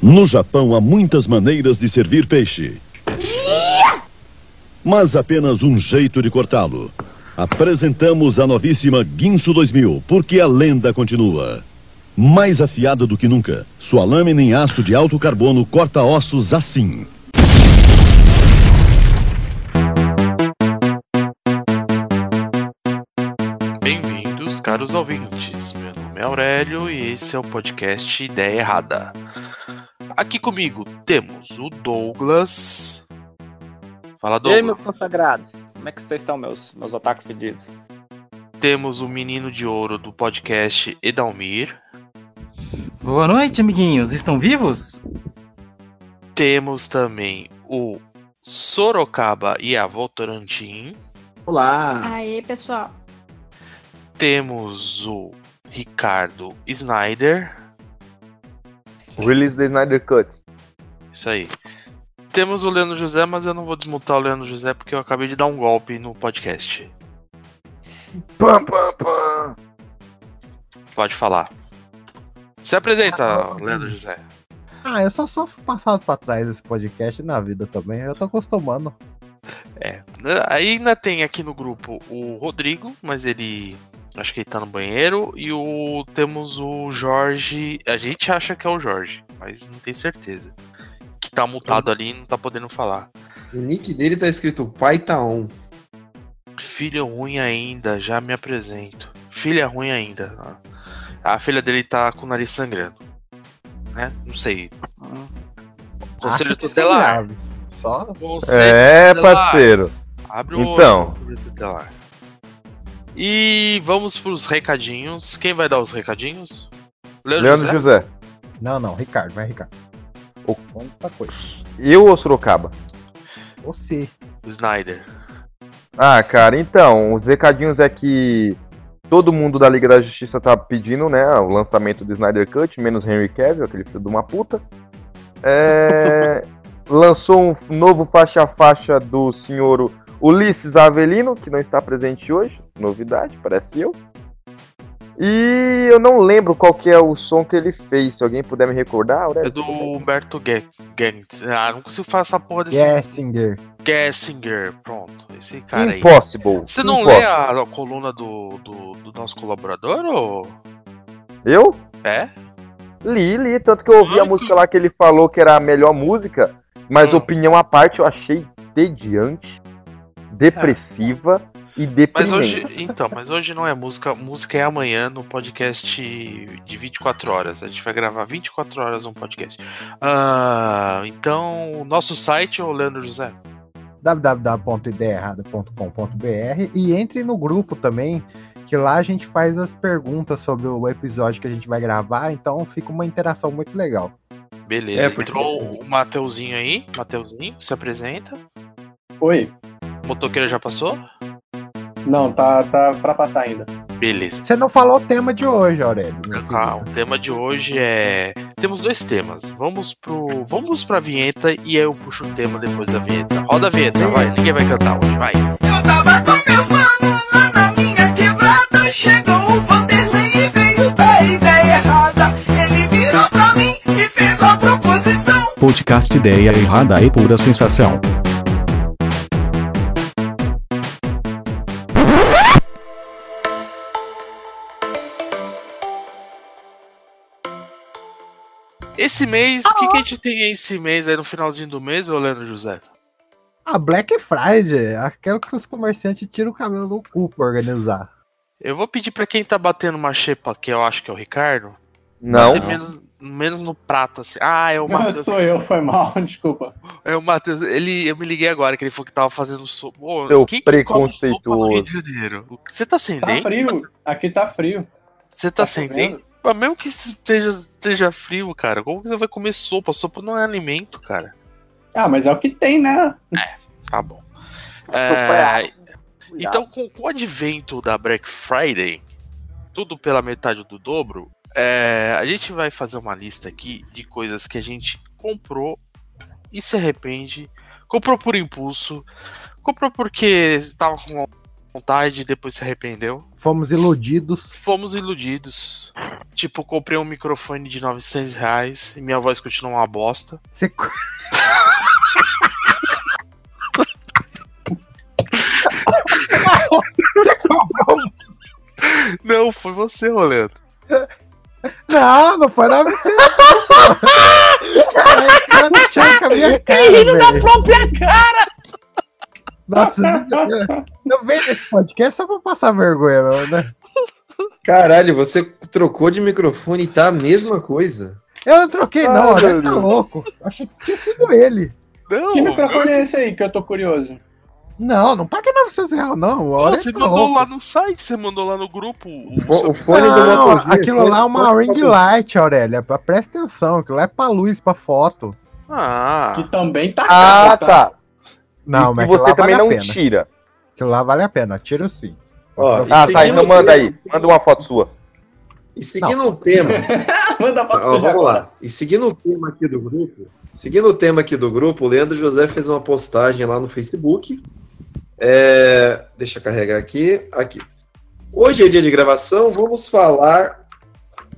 No Japão há muitas maneiras de servir peixe. Mas apenas um jeito de cortá-lo. Apresentamos a novíssima Guinso 2000, porque a lenda continua. Mais afiada do que nunca, sua lâmina em aço de alto carbono corta ossos assim. Bem-vindos, caros ouvintes. Meu nome é Aurélio e esse é o podcast Ideia Errada. Aqui comigo temos o Douglas. Fala, E aí, meus Douglas. consagrados? Como é que vocês estão, meus, meus otakus pedidos? Temos o menino de ouro do podcast Edalmir. Boa noite, amiguinhos. Estão vivos? Temos também o Sorocaba e a Votorantim. Olá! Aê, pessoal. Temos o Ricardo Snyder. Release the Snyder Cut. Isso aí. Temos o Leandro José, mas eu não vou desmutar o Leandro José porque eu acabei de dar um golpe no podcast. Pam, pam, pam. Pode falar. Se apresenta, Leandro José. Ah, eu só sofro passado pra trás esse podcast na vida também. Eu tô acostumando. É. Aí ainda tem aqui no grupo o Rodrigo, mas ele. Acho que ele tá no banheiro. E o temos o Jorge. A gente acha que é o Jorge, mas não tem certeza. Que tá mutado ali e não tá podendo falar. O nick dele tá escrito Pai tá on. Filho ruim ainda, já me apresento. Filha ruim ainda. A filha dele tá com o nariz sangrando. Né? Não sei. Conselho é tutelar. grave. Só Conselho É, tutelar. parceiro. Abre o Então. olho, conselho tutelar. E vamos pros recadinhos. Quem vai dar os recadinhos? Leandro, Leandro José? José. Não, não, Ricardo, vai, Ricardo. O- Outra coisa. Eu ou Sorocaba? Você. O Snyder. Ah, cara, então, os recadinhos é que todo mundo da Liga da Justiça tá pedindo, né, o lançamento do Snyder Cut, menos Henry Cavill, aquele filho de uma puta. É, lançou um novo faixa a faixa do senhor Ulisses Avelino, que não está presente hoje, novidade, parece eu. E eu não lembro qual que é o som que ele fez, se alguém puder me recordar, É Aurélio. do Humberto Gantz. Ah, não consigo falar essa porra desse Gessinger. Gessinger. Pronto, esse cara aí. Impossible. Você não Impossible. lê a, a coluna do, do, do nosso colaborador, ou... Eu? É? Li, li, tanto que eu ouvi a música lá que ele falou que era a melhor música, mas Hum. opinião à parte eu achei tediante, depressiva e Mas deprimente. hoje, então, mas hoje não é música, música é amanhã no podcast de 24 horas. A gente vai gravar 24 horas um podcast. Ah, então, o nosso site, ô Leandro José. www.ideiaerrada.com.br e entre no grupo também, que lá a gente faz as perguntas sobre o episódio que a gente vai gravar, então fica uma interação muito legal. Beleza. É, porque- Entrou o Mateuzinho aí. Mateuzinho, se apresenta. Oi. Motoqueiro já passou? Não, tá, tá pra passar ainda. Beleza. Você não falou o tema de hoje, Aurélio. meu Calma, o tema de hoje é. Temos dois temas. Vamos pro. Vamos pra vinheta e aí eu puxo o tema depois da vinheta. Roda a vinheta, vai. Ninguém vai cantar hoje, vai. Eu tava com meus manos lá na minha quebrada. Chegou o Vanderlei e veio da ideia errada. Ele virou pra mim e fez a proposição. Podcast Ideia Errada e Pura Sensação. Esse mês, o que, que a gente tem esse mês aí no finalzinho do mês, ô Leandro José? A Black Friday, aquela que os comerciantes tiram o cabelo do cu pra organizar. Eu vou pedir pra quem tá batendo uma xepa, que eu acho que é o Ricardo, Não, menos, menos no prato, assim. Ah, é o Não, Matheus. sou eu, foi mal, desculpa. É o Matheus. Ele, eu me liguei agora que ele falou que tava fazendo sopa. Ô, Seu quem que come sopa no preconceituoso. Rio de Janeiro? O que- Você tá sem Tá dente? frio, aqui tá frio. Você tá Tá sem chovendo? dente? Mesmo que esteja, esteja frio, cara, como que você vai comer sopa? Sopa não é alimento, cara. Ah, mas é o que tem, né? Tá bom. É, então, com, com o advento da Black Friday, tudo pela metade do dobro, é, a gente vai fazer uma lista aqui de coisas que a gente comprou e se arrepende, comprou por impulso, comprou porque estava com vontade e depois se arrependeu. Fomos iludidos. Fomos iludidos. Tipo, comprei um microfone de 900 reais e minha voz continua uma bosta. Você... Você comprou um- Não, foi você, Rolando. Não, não foi na você. Caralho, o cara não tinha com a minha cara, Rindo da própria cara! Nossa, eu- venho nesse podcast só pra passar vergonha, não, né? Caralho, você trocou de microfone e tá a mesma coisa. Eu não troquei, não, Ah, você meu tá louco. Achei que tinha sido ele. Não, Que microfone é esse aí que eu tô curioso? Não, não paga 900 reais, não. Olha, você tá mandou louco. lá no site, você mandou lá no grupo. O, Fo- o fone do Não, Moto G, aquilo fone lá é do uma Moto ring light, Aurélia. Presta atenção, aquilo lá é pra luz, pra foto. Ah, Que também tá Ah, caro, tá. Não, e mas que você vale também a não pena. tira. Aquilo lá vale a pena, tiro sim. Ó, Ah, tá, seguindo então o manda aí. Manda uma foto sua. E seguindo o tema, Manda Ó, você vamos lá. E seguindo o tema aqui do grupo, seguindo o tema aqui do grupo, o Leandro José fez uma postagem lá no Facebook. É, deixa eu carregar aqui. Aqui. Hoje é dia de gravação, vamos falar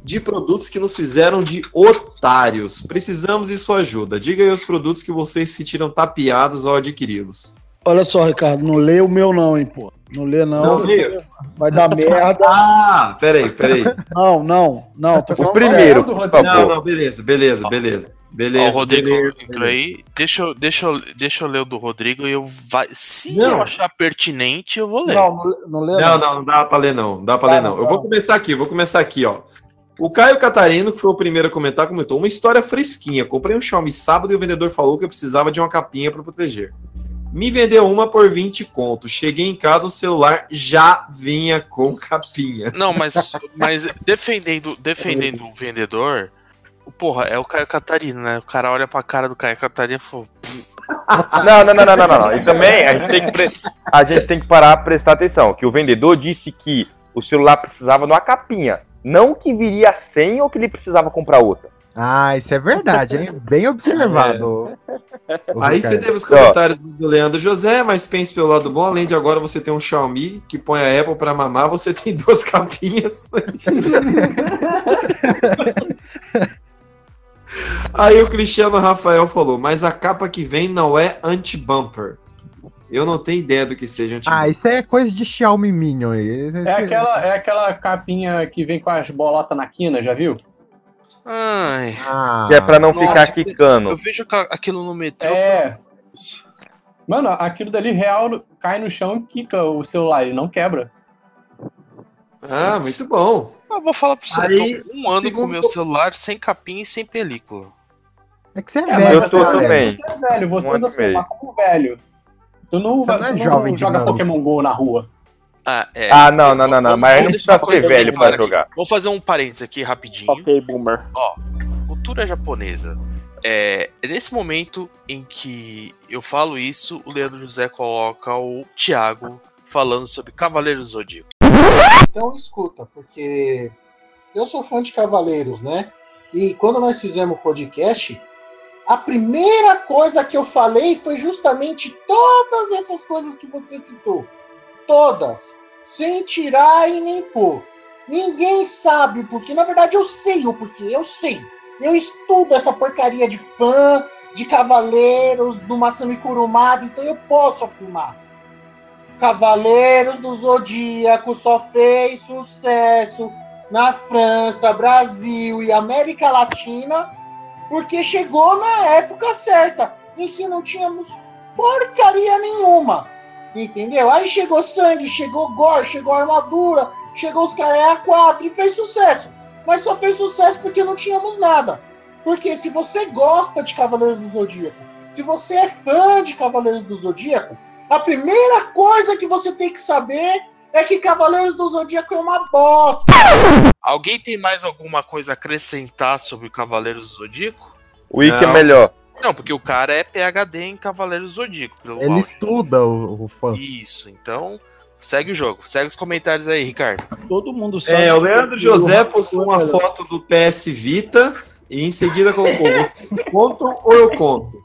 de produtos que nos fizeram de otários. Precisamos de sua ajuda. Diga aí os produtos que vocês se sentiram tapeados ao adquiri-los. Olha só, Ricardo, não lê o meu não, hein, pô. Não lê não. Não lê? Vai dar merda. Ah, peraí, peraí. Não, não, não, tô falando primeiro, por favor. Não, não, beleza, beleza, beleza. Beleza. Ó, o Rodrigo beleza, entrou aí. Deixa eu, deixa, eu, deixa eu ler o do Rodrigo e eu vai. Se Não. eu achar pertinente, eu vou ler. Não, não, não lê Não, não, não dá pra ler, não. Não dá pra Dá ler, não, não. Eu dá vou começar aqui, vou começar aqui, ó. O Caio Catarino, que foi o primeiro a comentar, comentou uma história fresquinha. Comprei um Xiaomi sábado e o vendedor falou que eu precisava de uma capinha para proteger. Me vendeu uma por 20 contos. Cheguei em casa, o celular já vinha com capinha. Não, mas, mas defendendo, defendendo o vendedor, porra, é o Caio Catarina, né? O cara olha pra cara do Caio Catarina e fala. Não, não, não, não, não, não, não. E também a gente, tem que pre- a gente tem que parar pra prestar atenção. Que o vendedor disse que o celular precisava de uma capinha. Não que viria sem ou que ele precisava comprar outra. Ah, isso é verdade, hein? Bem observado. o Aí você teve os comentários do Leandro José, mas pense pelo lado bom, além de agora você ter um Xiaomi que põe a Apple para mamar, você tem duas capinhas. Aí o Cristiano Rafael falou, mas a capa que vem não é anti-bumper. Eu não tenho ideia do que seja. Ah, isso é coisa de Xiaomi Minion aí. É aquela, é aquela capinha que vem com as bolotas na quina, já viu? Ai. Ah, Que é pra não Nossa, ficar quicando. Eu vejo aquilo no metrô. É. Mano, aquilo dali real cai no chão e quica o celular, ele não quebra. Ah, muito bom. Eu vou falar pra você, Aí, eu tô um ano com segundo- o meu celular sem capinha e sem película. É que você é, É, velho. eu tô você, também. Você é velho, você Um usa celular como velho. Tu não, vai- não é tu jovem joga dinâmico. Pokémon GO na rua. Ah, é. Ah, não, não, não, não. Vamos- Mas a vamos gente deixar precisa coisa ser velho clara pra aqui. jogar. Vou fazer um parênteses aqui rapidinho. Ok, boomer. Ó, cultura japonesa. É, é nesse momento em que eu falo isso, o Leandro José coloca o Thiago falando sobre Cavaleiros do Zodíaco. Então escuta, porque eu sou fã de Cavaleiros, né? E quando nós fizemos o podcast, a primeira coisa que eu falei foi justamente todas essas coisas que você citou. Todas. Sem tirar e nem pôr. Ninguém sabe o porquê. Na verdade, eu sei o porquê. Eu sei. Eu estudo essa porcaria de fã, de Cavaleiros, do Masami Kurumada, então eu posso afirmar. Cavaleiros do Zodíaco só fez sucesso na França, Brasil e América Latina porque chegou na época certa em que não tínhamos porcaria nenhuma. Entendeu? Aí chegou sangue, chegou gore, chegou armadura, chegou os caras A4 e fez sucesso. Mas só fez sucesso porque não tínhamos nada. Porque se você gosta de Cavaleiros do Zodíaco, se você é fã de Cavaleiros do Zodíaco, a primeira coisa que você tem que saber é que Cavaleiros do Zodíaco é uma bosta. Alguém tem mais alguma coisa a acrescentar sobre o Cavaleiros do Zodíaco? O Wiki é melhor. Não, porque o cara é PHD em Cavaleiros do Zodíaco. Pelo Ele áudio. estuda o, o fã. Isso, então segue o jogo. Segue os comentários aí, Ricardo. Todo mundo sabe. É, o que Leandro o José postou é uma foto do PS Vita e em seguida colocou: "Você contam ou eu conto?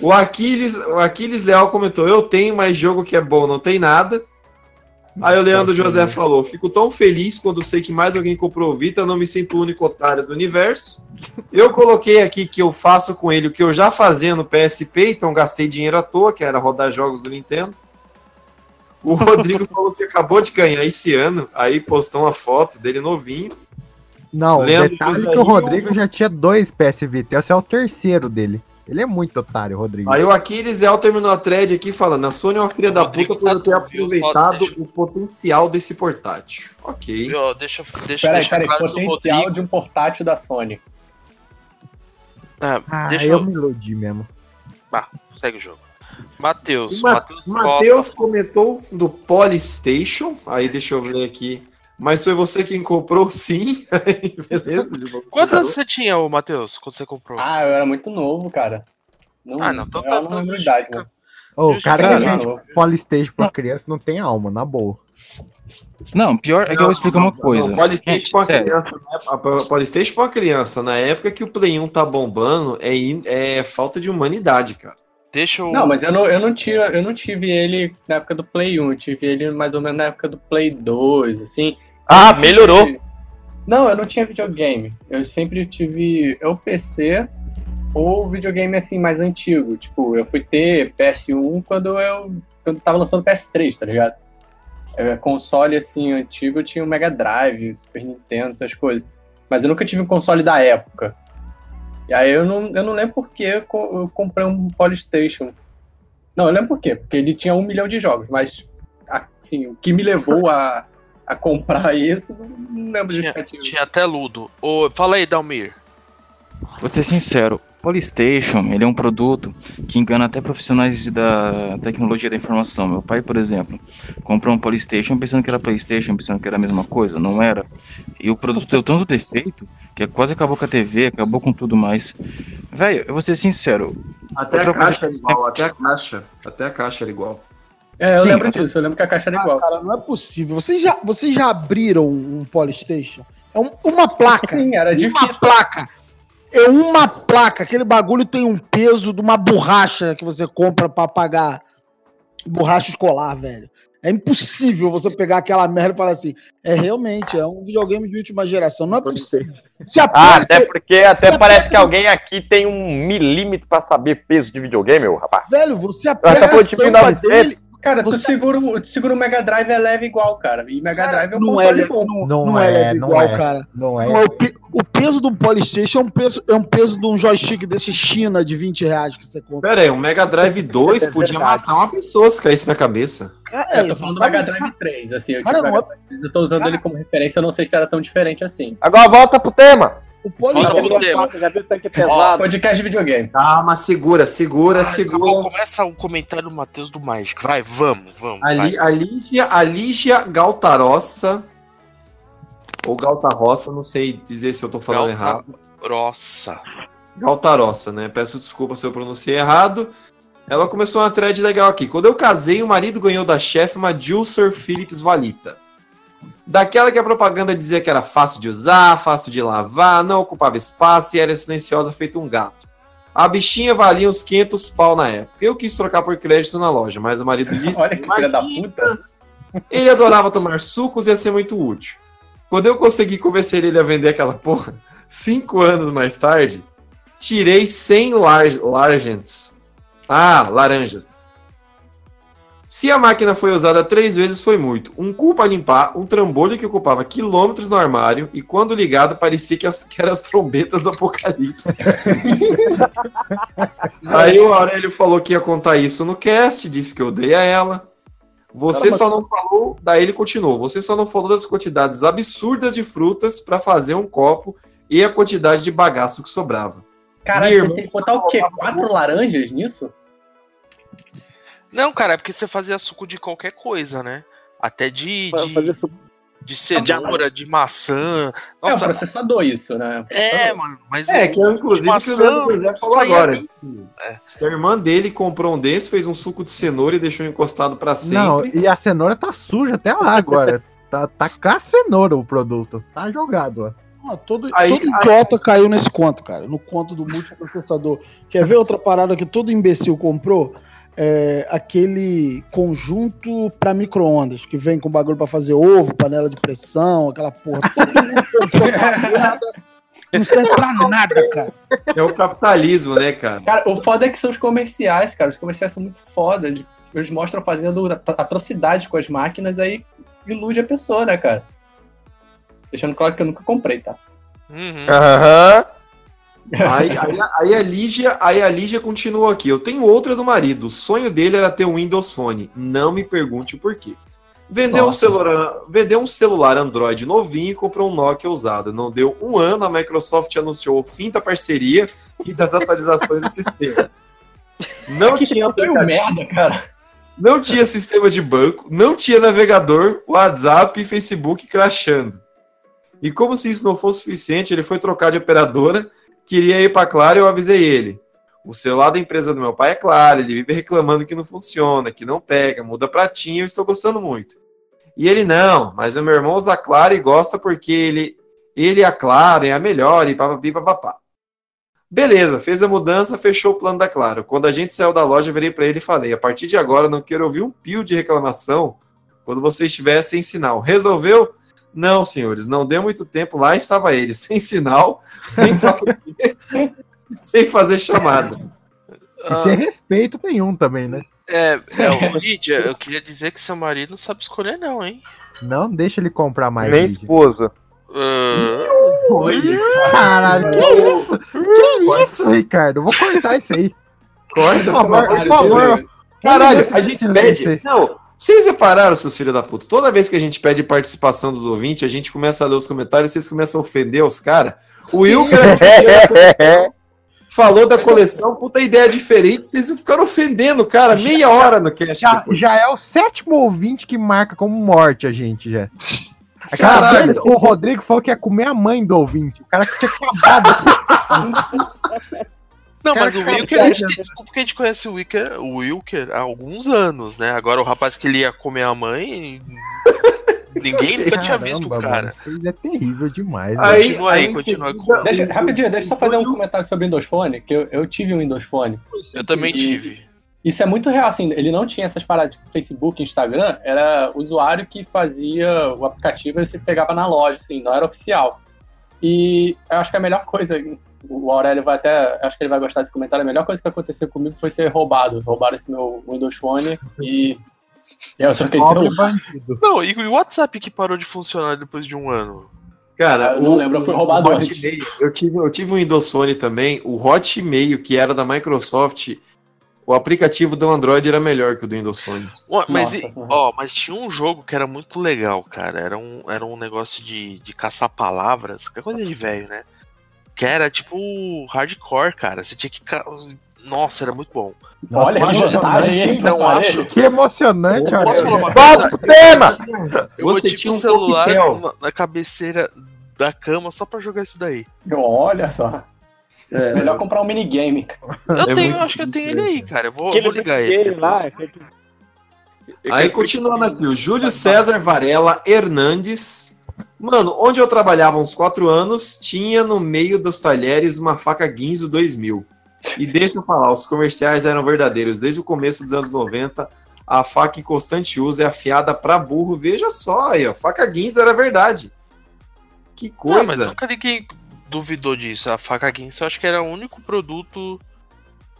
O Aquiles, o Aquiles Leal comentou: Eu tenho mais jogo que é bom, não tem nada. Aí o Leandro José falou: Fico tão feliz quando sei que mais alguém comprou o Vita, não me sinto o único otário do universo. Eu coloquei aqui que eu faço com ele o que eu já fazia no PSP, então gastei dinheiro à toa, que era rodar jogos do Nintendo. O Rodrigo falou que acabou de ganhar esse ano, aí postou uma foto dele novinho. Não, Leandro o detalhe José que o o- Rodrigo já tinha dois PS Vita. Esse é o terceiro dele. Ele é muito otário, Rodrigo. Aí o Aquiles Del terminou a thread aqui falando: a Sony é uma filha da puta por eu ter aproveitado o potencial desse portátil. Ok. Viu, deixa deixa, Peraí, deixa peraí, claro que o potencial Rodrigo. de um portátil da Sony. Tá, Ah, deixa eu eu. me iludi mesmo. Bah, segue o jogo. Matheus. Ma- Matheus comentou do Polystation. Aí deixa eu ver aqui. Mas foi você quem comprou, sim. Aí, Beleza? Quantos anos você tinha, ô Matheus, quando você comprou? Ah, eu era muito novo, cara. Não, Ah, não, não tá lembro a idade, mas... Ô, o cara que isso. vende Polystation pra criança não tem alma, na boa. Não, pior é que eu vou explicar uma coisa. Não, Polystation pra criança, né? Polystation pra criança, na época que o Play 1 tá bombando, é, in- é falta de humanidade, cara. Deixa eu. Não, mas eu não, eu, não tive, eu não tive ele na época do Play 1, eu tive ele mais ou menos na época do Play 2, assim. Ah, Eu tive- melhorou. Não, eu não tinha videogame. Eu sempre tive ou PC ou videogame assim mais antigo. Tipo, eu fui ter PS1 quando eu quando tava lançando PS3, tá ligado? É, console assim antigo eu tinha o Mega Drive, Super Nintendo, essas coisas. Mas eu nunca tive um console da época. E aí eu não, eu não lembro por que eu, co- eu comprei um Polystation. Não, eu lembro por quê. Porque ele tinha um milhão de jogos, mas assim, o que me levou a, a comprar isso, não lembro de Tinha, justificativa. tinha até Ludo. Ô, fala aí, Dalmir. Vou ser sincero, Polystation, ele é um produto que engana até profissionais da tecnologia da informação. Meu pai, por exemplo, comprou um Polystation pensando que era Playstation, pensando que era a mesma coisa, não era. E o produto deu tanto defeito que quase acabou com a TV, acabou com tudo mais. Velho, eu vou ser sincero. Até a caixa eu igual, até a caixa. Até a caixa era igual. É, eu Sim, lembro até- disso, eu lembro que a caixa era Ah, igual. cara, não é possível. Vocês já, vocês já abriram um Polystation? É um- uma placa. Sim, era uma difícil. placa. É uma placa. Aquele bagulho tem um peso de uma borracha que você compra pra pagar borracha escolar, velho. É impossível você pegar aquela merda e falar assim. É realmente, é um videogame de última geração. Não é possível. Se Ah, aperta, até porque até parece que alguém aqui tem um milímetro pra saber peso de videogame, ô rapaz. velho, você aperta a tampa 1900. dele. Cara, tu Você- segura, o- tu segura o Mega Drive é leve igual, cara. E Mega Drive é um Não é, bom. não, Não, não é, é, leve não igual, é. cara. Não é. Não, é o, pe- o peso do Polystation é um peso, é um peso de um joystick desse China de 20 reais que você compra. Pera aí, um Mega Drive 2 É podia matar uma pessoa se caísse na cabeça. É, eu tô falando do Mega. Drive 3, assim. Eu, Cara, é- 3, eu tô usando Cara- ele como referência, eu não sei se era tão diferente assim. Agora volta pro tema. O Volta Polystation. pro tema. Já viu o tanque Ó, pesado? Podcast de videogame. Calma, segura, segura, Ah, segura. acabou, começa o comentário do Matheus do Magic. Vai, vamos, vamos. A, vai. A Lígia, a Lígia Galtarossa, ou Galtarossa, não sei dizer se eu tô falando Galta- errado. Grossa. Galtarossa, né? Peço desculpa se eu pronunciei errado. Ela começou uma thread legal aqui. Quando eu casei, o marido ganhou da chefe uma Juicer Philips Valita. Daquela que a propaganda dizia que era fácil de usar, fácil de lavar, não ocupava espaço e era silenciosa feito um gato. A bichinha valia uns 500 pau na época. Eu quis trocar por crédito na loja, mas o marido disse Olha que filha da "Imagina, puta. ele adorava tomar sucos e ia ser muito útil. Quando eu consegui convencer ele a vender aquela porra, cinco anos mais tarde, tirei 100 lar largents. Ah, laranjas. Se a máquina foi usada três vezes, foi muito. Um cu para limpar, um trambolho que ocupava quilômetros no armário e quando ligado parecia que, as, que eram as trombetas do apocalipse. Aí o Aurélio falou que ia contar isso no cast, disse que odeia ela. Você só não falou, daí ele continuou. Você só não falou das quantidades absurdas de frutas para fazer um copo e a quantidade de bagaço que sobrava. Caralho, você tem que botar o quê? Quatro laranjas nisso? Não, cara, é porque você fazia suco de qualquer coisa, né? Até de, Pra de, fazer de cenoura, de maçã. é um Nossa, processador isso, né? é, mano, mas É, que eu, inclusive, maçã, que o Leandro José falou saía agora. que a irmã dele comprou um desse, fez um suco de cenoura e deixou encostado para Não, sempre. e a cenoura tá suja até lá agora. tá, tá com a cenoura o produto. Tá jogado lá. Ah, todo, Aí- todo idiota caiu nesse conto, cara. No conto do multiprocessador. Quer ver outra parada que todo imbecil comprou? É, aquele conjunto para micro-ondas, que vem com bagulho para fazer ovo, panela de pressão, aquela porra. Todo mundo comprou aquela merda. Não serve pra nada, cara. É o capitalismo, né, cara? Cara, o foda é que são os comerciais, cara. Os comerciais são muito foda. Eles- mostram fazendo at- atrocidades com as máquinas, aí ilude a pessoa, né, cara? Deixando claro que eu nunca comprei, tá? Uhum. Aham. Aí, aí, aí a Lígia, aí a Lígia continua aqui. Eu tenho outra do marido. O sonho dele era ter um Windows Phone. Não me pergunte o porquê. Vendeu um, celular, vendeu um celular Android novinho e comprou um Nokia usado. Não deu um ano, a Microsoft anunciou o fim da parceria e das atualizações do sistema. Não tinha Foi um aplicativo, merda, cara. não tinha sistema de banco, não tinha navegador, WhatsApp e Facebook crashando. E como se isso não fosse suficiente, ele foi trocar de operadora, queria ir para Claro eu avisei ele. O celular da empresa do meu pai é Claro, ele vive reclamando que não funciona, que não pega, muda pra TIM, eu estou gostando muito. E ele não, mas o meu irmão usa Claro e gosta porque ele, ele e a Claro é a melhor e papapi papapá. Beleza, fez a mudança, fechou o plano da Claro. Quando a gente saiu da loja, virei para ele e falei: a partir de agora, não quero ouvir um pio de reclamação quando você estiver sem sinal. Resolveu? Não, senhores, não deu muito tempo. Lá estava ele, sem sinal, sem 4G, sem fazer chamada. E sem respeito nenhum também, né? É, é, Lídia, eu queria dizer que seu marido não sabe escolher, não, hein? Não deixa ele comprar mais. Nem Lígia. esposa. Ah, Caralho, que isso? Que isso, Ricardo? Eu vou cortar isso aí. Corta, Por favor, por favor. Caralho, a gente pede. Não, vocês repararam, seus filhos da puta? Toda vez que a gente pede participação dos ouvintes, a gente começa a ler os comentários, vocês começam a ofender os caras. O Wilker falou da coleção, puta ideia diferente, vocês ficaram ofendendo o cara meia hora no cast. Já, depois. já é o sétimo ouvinte que marca como morte a gente já. Aquela Caralho. vez o Rodrigo falou que ia comer a mãe do ouvinte. O cara que tinha acabado. Não, Cara, mas o Wilker, a gente tem desculpa porque a gente conhece o Wilker, o Wilker há alguns anos, né? Agora o rapaz que ele ia comer a mãe, ninguém nunca tinha visto o cara. Isso é terrível demais. Aí- né? Continua aí, aí continua você- com. Deixa, rapidinho, deixa eu só fazer um comentário sobre o Windows Phone, que eu, eu tive um Windows Phone. Eu também E- tive. Isso é muito real, assim, ele não tinha essas paradas tipo Facebook, Instagram, era usuário que fazia o aplicativo e você pegava na loja, assim, não era oficial. E eu acho que a melhor coisa, o Aurélio vai até, acho que ele vai gostar desse comentário, a melhor coisa que aconteceu comigo foi ser roubado. Roubaram esse meu Windows Phone e eu troquei de celular. Não, e o WhatsApp que parou de funcionar depois de um ano? Cara, Eu não lembro, eu fui roubado o antes. Hotmail, eu tive, eu tive um Windows Phone também, o Hotmail, que era da Microsoft, o aplicativo do Android era melhor que o do Windows Phone. Ué, Mas, Nossa, e- uhum. ó, mas tinha um jogo que era muito legal, cara. Era um, era um negócio de, de caçar palavras, que é coisa de velho, né? Que era tipo hardcore, cara. Você tinha que. Nossa, era muito bom. Olha que vantagem, hein? Não acho. ele. Que emocionante, Posso olha. falar uma coisa? pro tema! Eu Você botei tinha um celular na, na cabeceira da cama só pra jogar isso daí. Olha só. Melhor comprar um minigame. cara. Eu É tenho, acho que eu tenho ele aí, cara. Eu vou, eu vou ligar ele. depois. lá. Aí, continuando aqui, o Júlio César Varela Hernandes. Mano, onde eu trabalhava uns quatro anos, tinha no meio dos talheres uma faca Guinzo 2000. E deixa eu falar, os comerciais eram verdadeiros. Desde o começo dos anos 90, a faca em constante uso é afiada pra burro. Veja só aí, ó, faca Guinzo era verdade. Que Não, mas coisa. nunca ninguém duvidou disso. A faca Guinness eu acho que era o único produto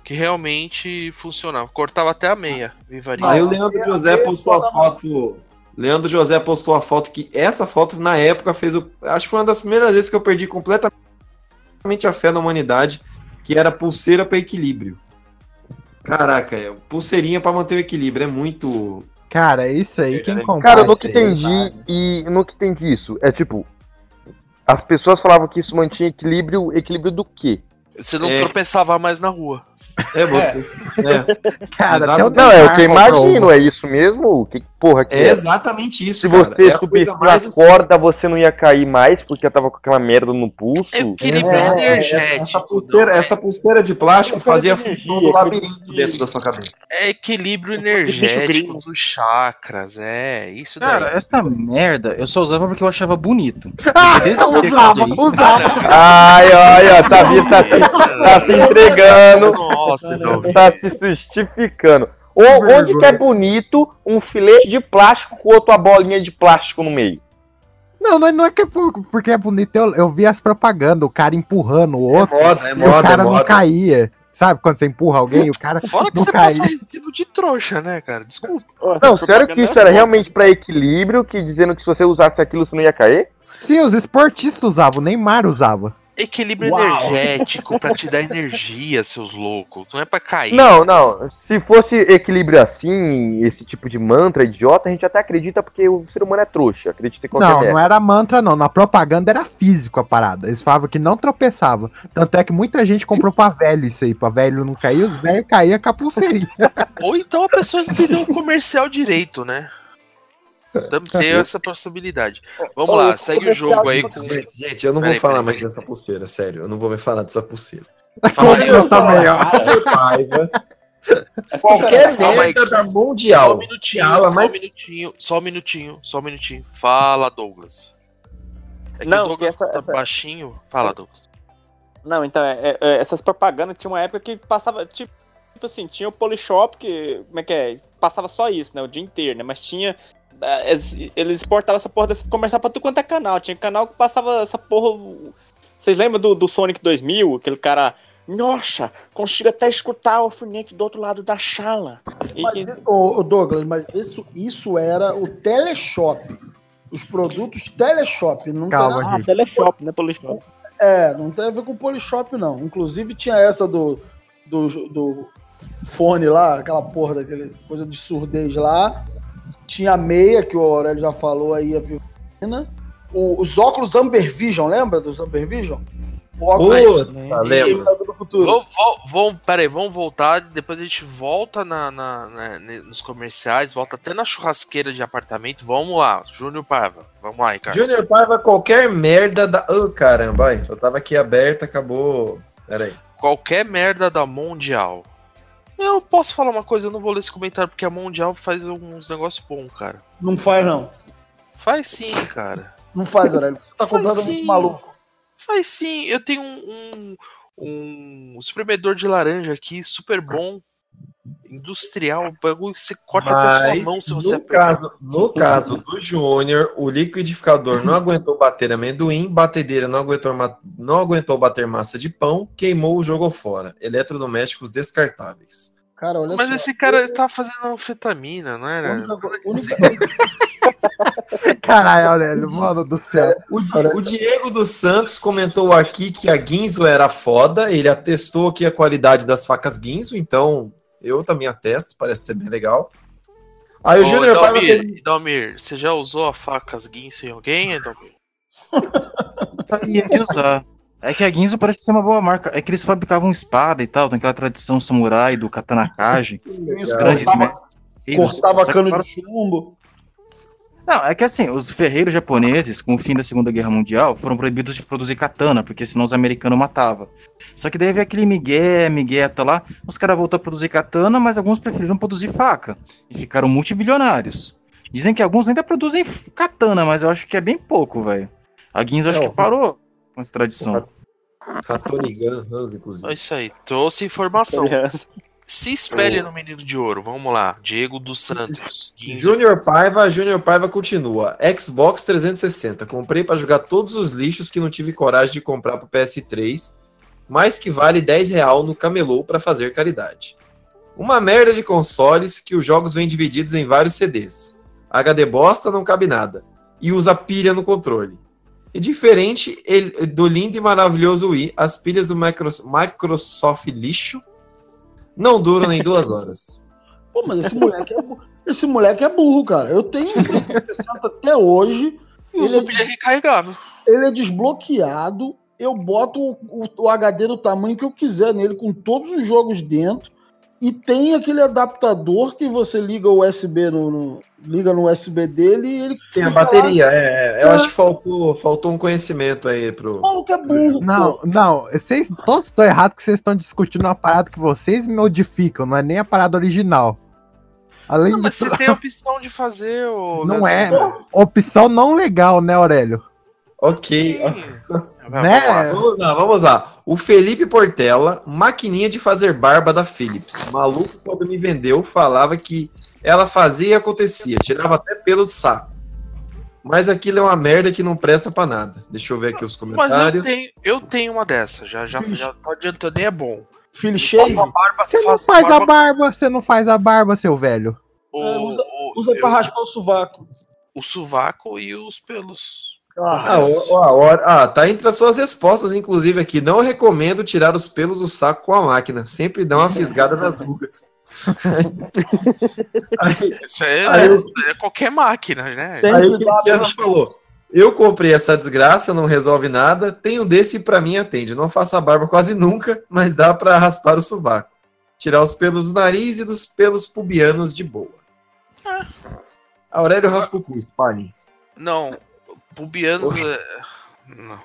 que realmente funcionava. Cortava até a meia. Vivaria. Aí o Leandro José postou a foto. Leandro José postou a foto que essa foto na época fez o. Acho que foi uma das primeiras vezes que eu perdi completamente a fé na humanidade, que era pulseira para equilíbrio. Caraca, é, pulseirinha para manter o equilíbrio, é muito. Cara, isso aí, quem compra. Cara, eu nunca isso aí, entendi e eu nunca entendi isso. É tipo, as pessoas falavam que isso mantinha equilíbrio, equilíbrio do quê? Você não É. tropeçava mais na rua. É vocês. É, Cara, Exato. até o Não, é o que eu imagino, é isso mesmo? Que porra que é é? exatamente isso. Se cara. você é a subisse na mais- corda, você não ia cair mais porque tava com aquela merda no pulso. É equilíbrio É, energético. essa, pulseira, não é- essa pulseira de plástico fazia a função do labirinto de- dentro da sua cabeça. É equilíbrio energético dos chakras. É, isso daí. Cara, essa merda eu só usava porque eu achava bonito. Ah, eu usava, usava. Ai, olha, tá, vi- tá, se, tá se entregando, Nossa, tá se justificando. Ou onde que é bonito um filete de plástico com outra bolinha de plástico no meio? Não, não é, não é que é por- porque é bonito. Eu, eu vi as propagandas, o cara empurrando o outro. moda, é e moda, o cara é não moda. caía. Sabe quando você empurra alguém e o cara Fora que não você caía? passa recibo de trouxa, né, cara? Desculpa. Não, sério que isso era realmente pra equilíbrio, que dizendo que se você usasse aquilo você não ia cair? Sim, os esportistas usavam, o Neymar usava. Equilíbrio Uau. energético pra te dar energia, seus loucos. Não é pra cair. Não, não. Se fosse equilíbrio assim, esse tipo de mantra idiota, a gente até acredita porque o ser humano é trouxa, acredita em qualquer Não, merda. não era mantra, não. Na propaganda era físico a parada. Eles falavam que não tropeçava. Tanto é que muita gente comprou pra velho isso aí. Pra velho não cair, os velhos caíam com a pulseirinha. Ou então a pessoa não entendeu o comercial direito, né? Também tem essa possibilidade. Vamos Ô, lá, segue o jogo aí com. Gente, eu não Peraí, vou falar peraí, mais dessa pulseira, sério. Eu não vou mais falar dessa pulseira. Fala aí, Eu também, ó. Mas Qualquer merda da Só mundial. um minutinho, Fala, só um mas- minutinho, só um minutinho, só um minutinho. Fala, Douglas. É que Não, o Douglas que essa- tá essa- baixinho. Fala, Douglas. Não, então, é- é- é, essas propagandas tinha uma época que passava, tipo, tipo assim, tinha o Polishop, que, como é que é? Passava só isso, né, o dia inteiro, né, mas tinha, eles, eles exportavam essa porra desse comercial pra tudo quanto é canal, tinha canal que passava essa porra, vocês lembram do, do Sonic 2000, aquele cara, nossa, consigo até escutar o alfinete do outro lado da chala. E Mas, isso- ô, Douglas, mas isso, isso era o Teleshop. Os produtos Teleshop. Não Calma, tem ah, nada, Teleshop, né, Polishop. É, não tem a ver com o Polishop, não. Inclusive tinha essa do, do, do fone lá, aquela porra daquele coisa de surdez lá. Tinha a meia, que o Aurélio já falou aí, a Violina. O- os óculos Amber Vision, lembra dos Amber Vision? O óculos Puta, lembro. Exterminador do futuro. Vamos, vamos, vamos, peraí, vamos voltar. Depois a gente volta na, na- na- nos comerciais, volta até na churrasqueira de apartamento. Vamos lá, Júnior Paiva. Vamos lá, Ricardo. Junior Paiva, qualquer merda da. Ô, caramba, ai, eu tava aqui aberto, acabou. Pera aí. Qualquer merda da Mundial. Eu posso falar uma coisa, eu não vou ler esse comentário, porque a Mundial faz uns negócios bons, cara. Não faz, não. Faz sim, cara. Não faz, Aurélio. Você tá completamente sim. maluco. Faz sim. Eu tenho um, um, um espremedor de laranja aqui, super bom. Industrial, o bagulho que você corta até a sua Mas, mão se você no apertar. caso, no caso do Júnior, o liquidificador não aguentou bater amendoim, batedeira não aguentou, não aguentou bater massa de pão, queimou o jogo fora. Eletrodomésticos descartáveis. Cara, olha Mas só. esse cara tá fazendo anfetamina, não era? única única- Caralho, Aurélio, mano do céu. O, o Diego dos Santos comentou aqui que a Guinzo era foda, ele atestou aqui a qualidade das facas Guinzo, então eu também atesto, parece ser bem legal. Aí o Júnior Paiva Dalmir, você já usou a facas Guinso em alguém, Dalmir? Gostaria de usar. É que a Ginzo parece ser uma boa marca. É que eles fabricavam espada e tal, tem aquela tradição samurai do katana kage. Isso, grande cortava, cortava cano de chumbo. Não, é que assim, os ferreiros japoneses, com o fim da Segunda Guerra Mundial, foram proibidos de produzir katana, porque senão os americanos matavam. Só que daí veio aquele migué, migueta lá, os caras voltaram a produzir katana, mas alguns preferiram produzir faca. E ficaram multibilionários. Dizem que alguns ainda produzem katana, mas eu acho que é bem pouco, velho. A Ginzo acho que parou com essa tradição. Hatonigan Hans, inclusive. É isso aí, trouxe informação. Se espelha no Menino de Ouro, vamos lá. Diego dos Santos. Júnior Paiva, Júnior Paiva continua. Xbox 360. Comprei para jogar todos os lixos que não tive coragem de comprar pro PS3, mas que vale 10 real no camelô para fazer caridade. Uma merda de consoles que os jogos vêm divididos em vários CDs. HD bosta não cabe nada. E usa pilha no controle. E diferente do lindo e maravilhoso Wii, as pilhas do Micros- Microsoft lixo não duram nem duas horas. Pô, mas esse moleque é, esse moleque é burro, cara. Eu tenho um 360 até hoje. E Ele usa é, pilha recarregável. ele é desbloqueado. Eu boto o, o- o HD do tamanho que eu quiser nele, com todos os jogos dentro. E tem aquele adaptador que você liga o USB no, no- liga no USB dele e ele Tem a lá. bateria, é, é, eu É. acho que faltou, faltou um conhecimento aí pro. maluco é burro. Não, não, vocês todos estão errados que vocês estão discutindo uma parada que vocês modificam, não é nem a parada original. Além Não, mas disso, você tem a opção de fazer o. não é opção não legal, né, Aurélio? Ok. Né? Vamos lá, vamos lá. O Felipe Portela, maquininha de fazer barba da Philips. O maluco, quando me vendeu, falava que ela fazia e acontecia. Tirava até pelo de saco. Mas aquilo é uma merda que não presta pra nada. Deixa eu ver aqui os Mas eu comentários. tenho, eu tenho uma dessa, já, já, já tô adiantando e é bom. Filho cheio. Barba, Você não faz a barba, você não faz a barba, seu velho. o, É, usa- o- Usa pra eu- raspar o sovaco. o sovaco e os pelos. Ah, ó, ó, ah, tá entre as suas respostas, inclusive, aqui. Não recomendo tirar os pelos do saco com a máquina. Sempre dá uma fisgada nas rugas. Isso é, Aí eu- é qualquer máquina, né? Aí o Cristiano falou: Eu comprei essa desgraça, não resolve nada. Tenho desse e pra mim atende. Não faço a barba quase nunca, mas dá pra raspar o sovaco. Tirar os pelos do nariz e dos pelos pubianos de boa. Aurélio raspa o cu, Spani. Não, pubianos. é- Não.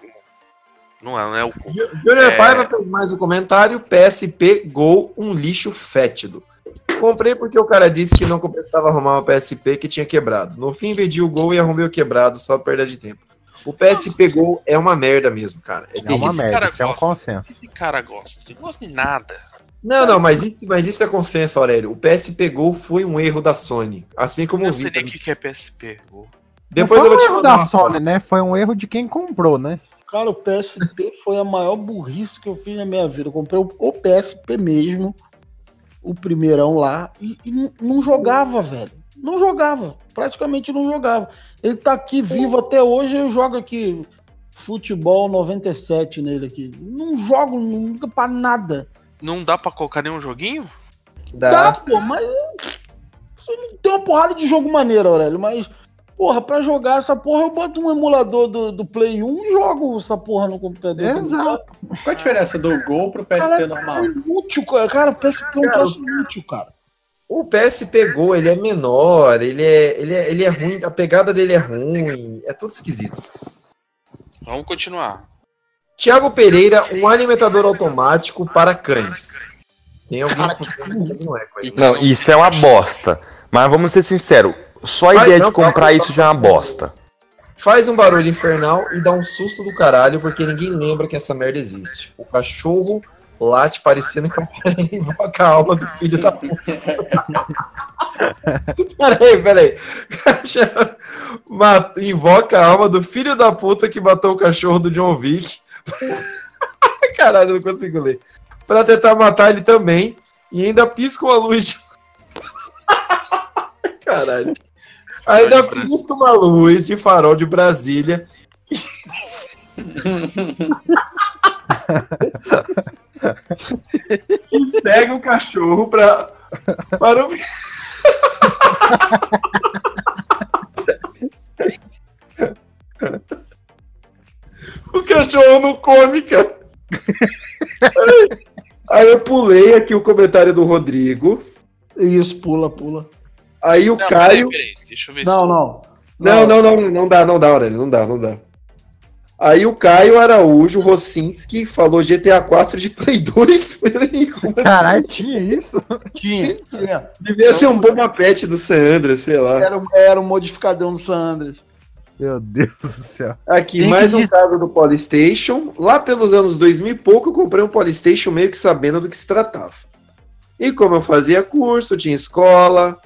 Não é, não é o cu. Júnior É. Paiva fez mais um comentário: PSP Gol, um lixo fétido. Comprei porque o cara disse que não compensava arrumar uma PSP que tinha quebrado. No fim, vendi o Gol e arrumei o quebrado, só perda de tempo. O PSP Gol é uma merda mesmo, cara. É É uma merda, isso é um consenso. Esse cara gosta. Ele não gosta de nada. Não, não, mas isso, mas isso é consenso, Aurélio. O PSP Gol foi um erro da Sony. Assim como Eu o não sei nem Vita. o que que é PSP. Ô, Depois não eu foi vou um erro da Sony, né? Foi um erro de quem comprou, né? Cara, o PSP foi a maior burrice que eu fiz na minha vida. Eu comprei o, PSP mesmo, o primeirão lá, e, e não- não jogava, velho. Não jogava. Praticamente não jogava. Ele tá aqui vivo até hoje, eu jogo aqui futebol 97 nele aqui. Não jogo nunca pra nada. Não dá pra colocar nenhum joguinho? Dá, pô, mas tem uma porrada de jogo maneiro, Aurélio, mas porra, pra jogar essa porra eu boto um emulador do, do Play 1 e jogo essa porra no computador. Exato. Qual a diferença do Gol pro PSP Cara, normal? É inútil, cara. Cara, o PSP é um Cara, troço inútil, cara. O PSP Gol, ele é menor, ele é, ele, é, ele é ruim, a pegada dele é ruim, é tudo esquisito. Vamos continuar. Tiago Pereira, um alimentador automático para cães. Tem alguém que não é. Não, isso é uma bosta. Mas vamos ser sinceros, só a Mas ideia não, de comprar isso já é uma bosta. Faz um barulho infernal e dá um susto do caralho, porque ninguém lembra que essa merda existe. O cachorro late parecendo que invoca a alma do filho da puta. peraí, peraí. Mata- Invoca a alma do filho da puta que matou o cachorro do John Wick. Caralho, eu não consigo ler. Pra tentar matar ele também. E ainda pisca uma luz de... Caralho. Ainda pisca uma luz de farol de Brasília. e cega o cachorro pra, para o. o cachorro não come, cara. Aí eu pulei aqui o comentário do Rodrigo. Isso, pula, pula. Aí o Não, Caio. peraí, peraí. Deixa eu ver Não, se. não. Não, não, não, não dá, não dá, Aurélio, não dá, não dá. Aí o Caio Araújo Rossinski falou GTA 4 de Play 2. Peraí, como assim? Caralho, tinha isso? Tinha, tinha. Devia ser um Boba Pet do San Andreas, sei lá. Era, era um modificadão do San Andreas. Meu Deus do céu. Aqui, mais um caso do Polystation. Lá pelos anos 2000 e pouco, eu comprei um Polystation meio que sabendo do que se tratava. E como eu fazia curso, tinha escola,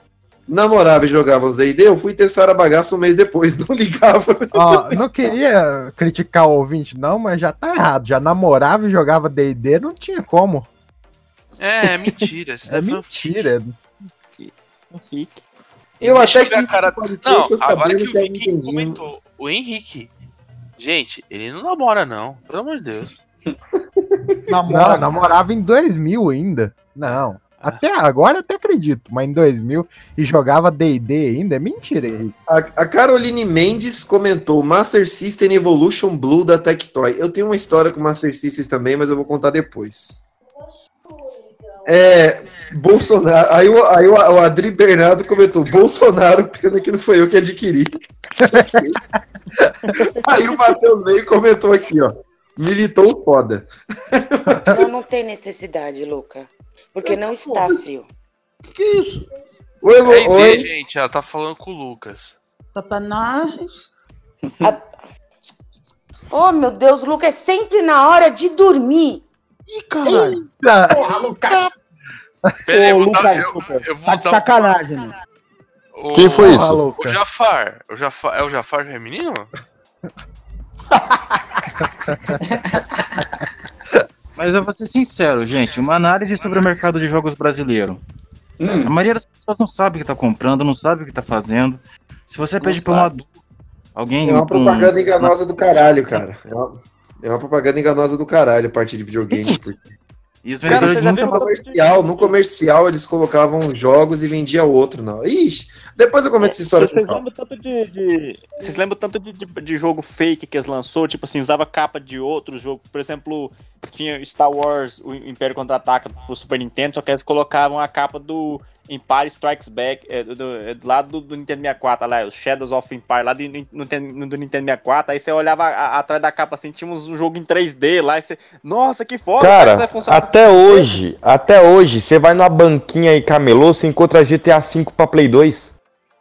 namorava e jogava os D&D, eu fui testar a bagaça um mês depois, não ligava. Ó, não queria criticar o ouvinte, não, mas já tá errado. Já namorava e jogava DD, não tinha como. É, é mentira. Isso É mentira. Eu Deixa até que cara. Não, agora que o Nintendinho. comentou. O Henrique. Gente, ele não namora, não. Pelo amor de Deus. Não, namorava em 2000 ainda. Não. Até agora até acredito, mas em 2000 e jogava D&D ainda, é mentira, Henrique. A, a Caroline Mendes comentou Master System Evolution Blue da Tectoy. Eu tenho uma história com Master System também, mas eu vou contar depois. É, Bolsonaro. Aí, o, aí o, o Adri Bernardo comentou: Bolsonaro, pena que não foi eu que adquiri. aí o Matheus veio e comentou aqui, ó. Militou foda. Não, não tem necessidade, Luca. Porque não está frio. Que que é isso? Oi, oi. ID, gente. Ela tá falando com o Lucas. Satanás. Oh, meu Deus, Luca, é sempre na hora de dormir. Ih, caralho. Porra, Lucas. Pera aí, eu Ô, vou dar. Lucas, Eu, eu vou Tá de dar- sacanagem, né? o- Quem foi o- isso? O Jafar. O Jafar. É o Jafar que é menino? Mas eu vou ser sincero, gente. Uma análise sobre o mercado de jogos brasileiro. Hum. A maioria das pessoas não sabe o que tá comprando, não sabe o que tá fazendo. Se você pede pra um adulto, alguém. É uma um- propaganda enganosa do caralho, cara. É uma, é uma propaganda enganosa do caralho a partir de videogame. porque- E os Cara, vendedores nunca viu no comercial? No comercial eles colocavam jogos e vendia outro, não. Ixi, depois eu comento essa história. Vocês lembram tanto de, de- Vocês lembram tanto de, de, de jogo fake que eles lançou? Tipo assim, usava capa de outro jogo. Por exemplo, tinha Star Wars, o Império Contra-Ataca pro Super Nintendo, só que eles colocavam a capa do Empire Strikes Back, é, do, do, é do lado do, do Nintendo 64, lá, os Shadows of Empire, lá do, no- do Nintendo 64. Aí você olhava a- a- atrás da capa assim, tinha uns- um jogo em 3D lá, e você. Nossa, que foda! Cara, isso vai funcionar até hoje, até hoje, você vai numa banquinha e camelô, você encontra GTA V pra Play 2.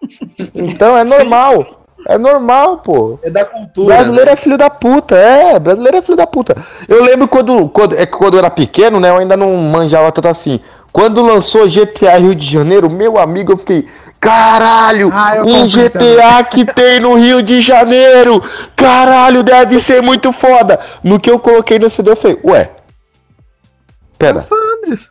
Então é normal. É normal, pô. É da cultura. Brasileiro né? é filho da puta, é, brasileiro é filho da puta. Eu lembro quando, quando, é que quando eu era pequeno, né, eu ainda não manjava tanto assim. Quando lançou GTA Rio de Janeiro, meu amigo, eu fiquei, caralho, Ah, um GTA que tem no Rio de Janeiro, caralho, deve ser muito foda. No que eu coloquei no CD, eu falei, ué, pera. Sanders.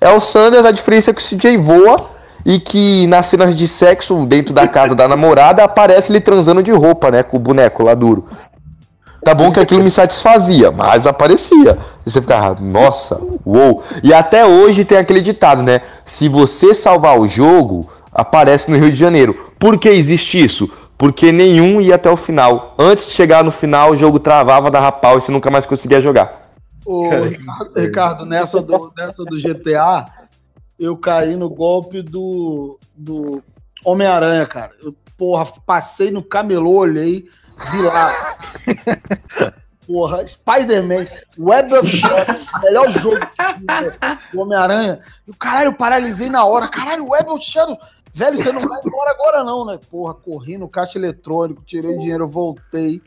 É o Sanders, a diferença é que o CJ voa e que nas cenas de sexo dentro da casa da namorada aparece ele transando de roupa, né? Com o boneco lá duro. Tá bom que aquilo me satisfazia, mas aparecia. E você ficava, nossa, uou. E até hoje tem aquele ditado, né? Se você salvar o jogo, aparece no Rio de Janeiro. Por que existe isso? Porque nenhum ia até o final. Antes de chegar no final, o jogo travava, dava pau e você nunca mais conseguia jogar. Ô, Ricardo, Ricardo, nessa do, nessa do GTA, eu caí no golpe do, do Homem-Aranha, cara. Eu, porra, passei no camelô, olhei, lá. Porra, Spider-Man, Web of Shadows, melhor jogo do Homem-Aranha. E o caralho, eu paralisei na hora. Caralho, Web of Shadows. Velho, você não vai embora agora não, né? Porra, corri no caixa eletrônico, tirei dinheiro, voltei.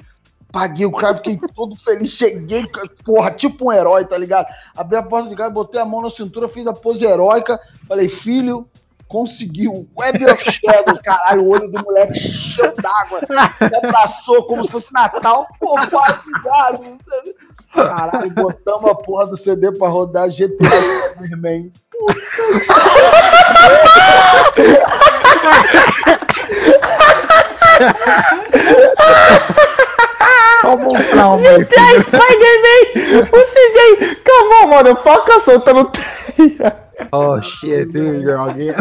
Paguei o cara, fiquei todo feliz. Cheguei, porra, tipo um herói, tá ligado? Abri a porta de casa, botei a mão na cintura, fiz a pose heróica. Falei, filho, conseguiu. Web of Shadows, caralho, o olho do moleque cheio d'água. Abraçou como se fosse Natal. Pô, pai, obrigado. Caralho, botamos a porra do CD pra rodar GTA Superman. Toma um trauma aí. GTA Spider-Man! O CJ, come on, motherfucker, soltando teia. Oh, shit, dude, alguém...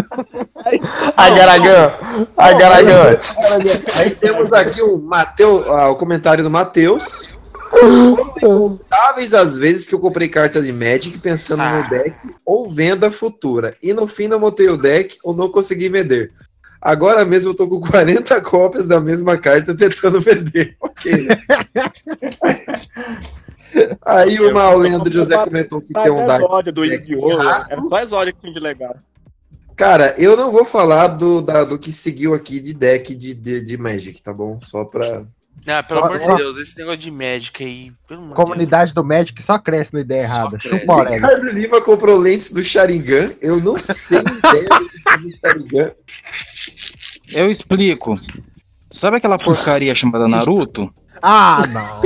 Agaragan, agaragan. Aí temos aqui o Mateus, ah, o comentário do Matheus. Contáveis as vezes que eu comprei carta de Magic pensando no deck ou venda futura. E no fim não montei o deck ou não consegui vender. Agora mesmo eu tô com 40 cópias da mesma carta tentando vender. Ok. né? Aí o Mal Leandro José comentou que tem um deck. Do Yu-Gi-Oh! É só exódio que tem de legal. Cara, eu não vou falar do, da- do que seguiu aqui de deck de, de, de Magic, tá bom? Só pra. Ah, pelo Ó, amor de Deus, esse negócio de médica aí. Comunidade do Magic só cresce na ideia errada. cresce. Chupa orelha. Ricardo Lima comprou lentes do Sharingan. Eu não sei ideia do é do Sharingan. Eu explico. Sabe aquela porcaria chamada Naruto? Ah, não.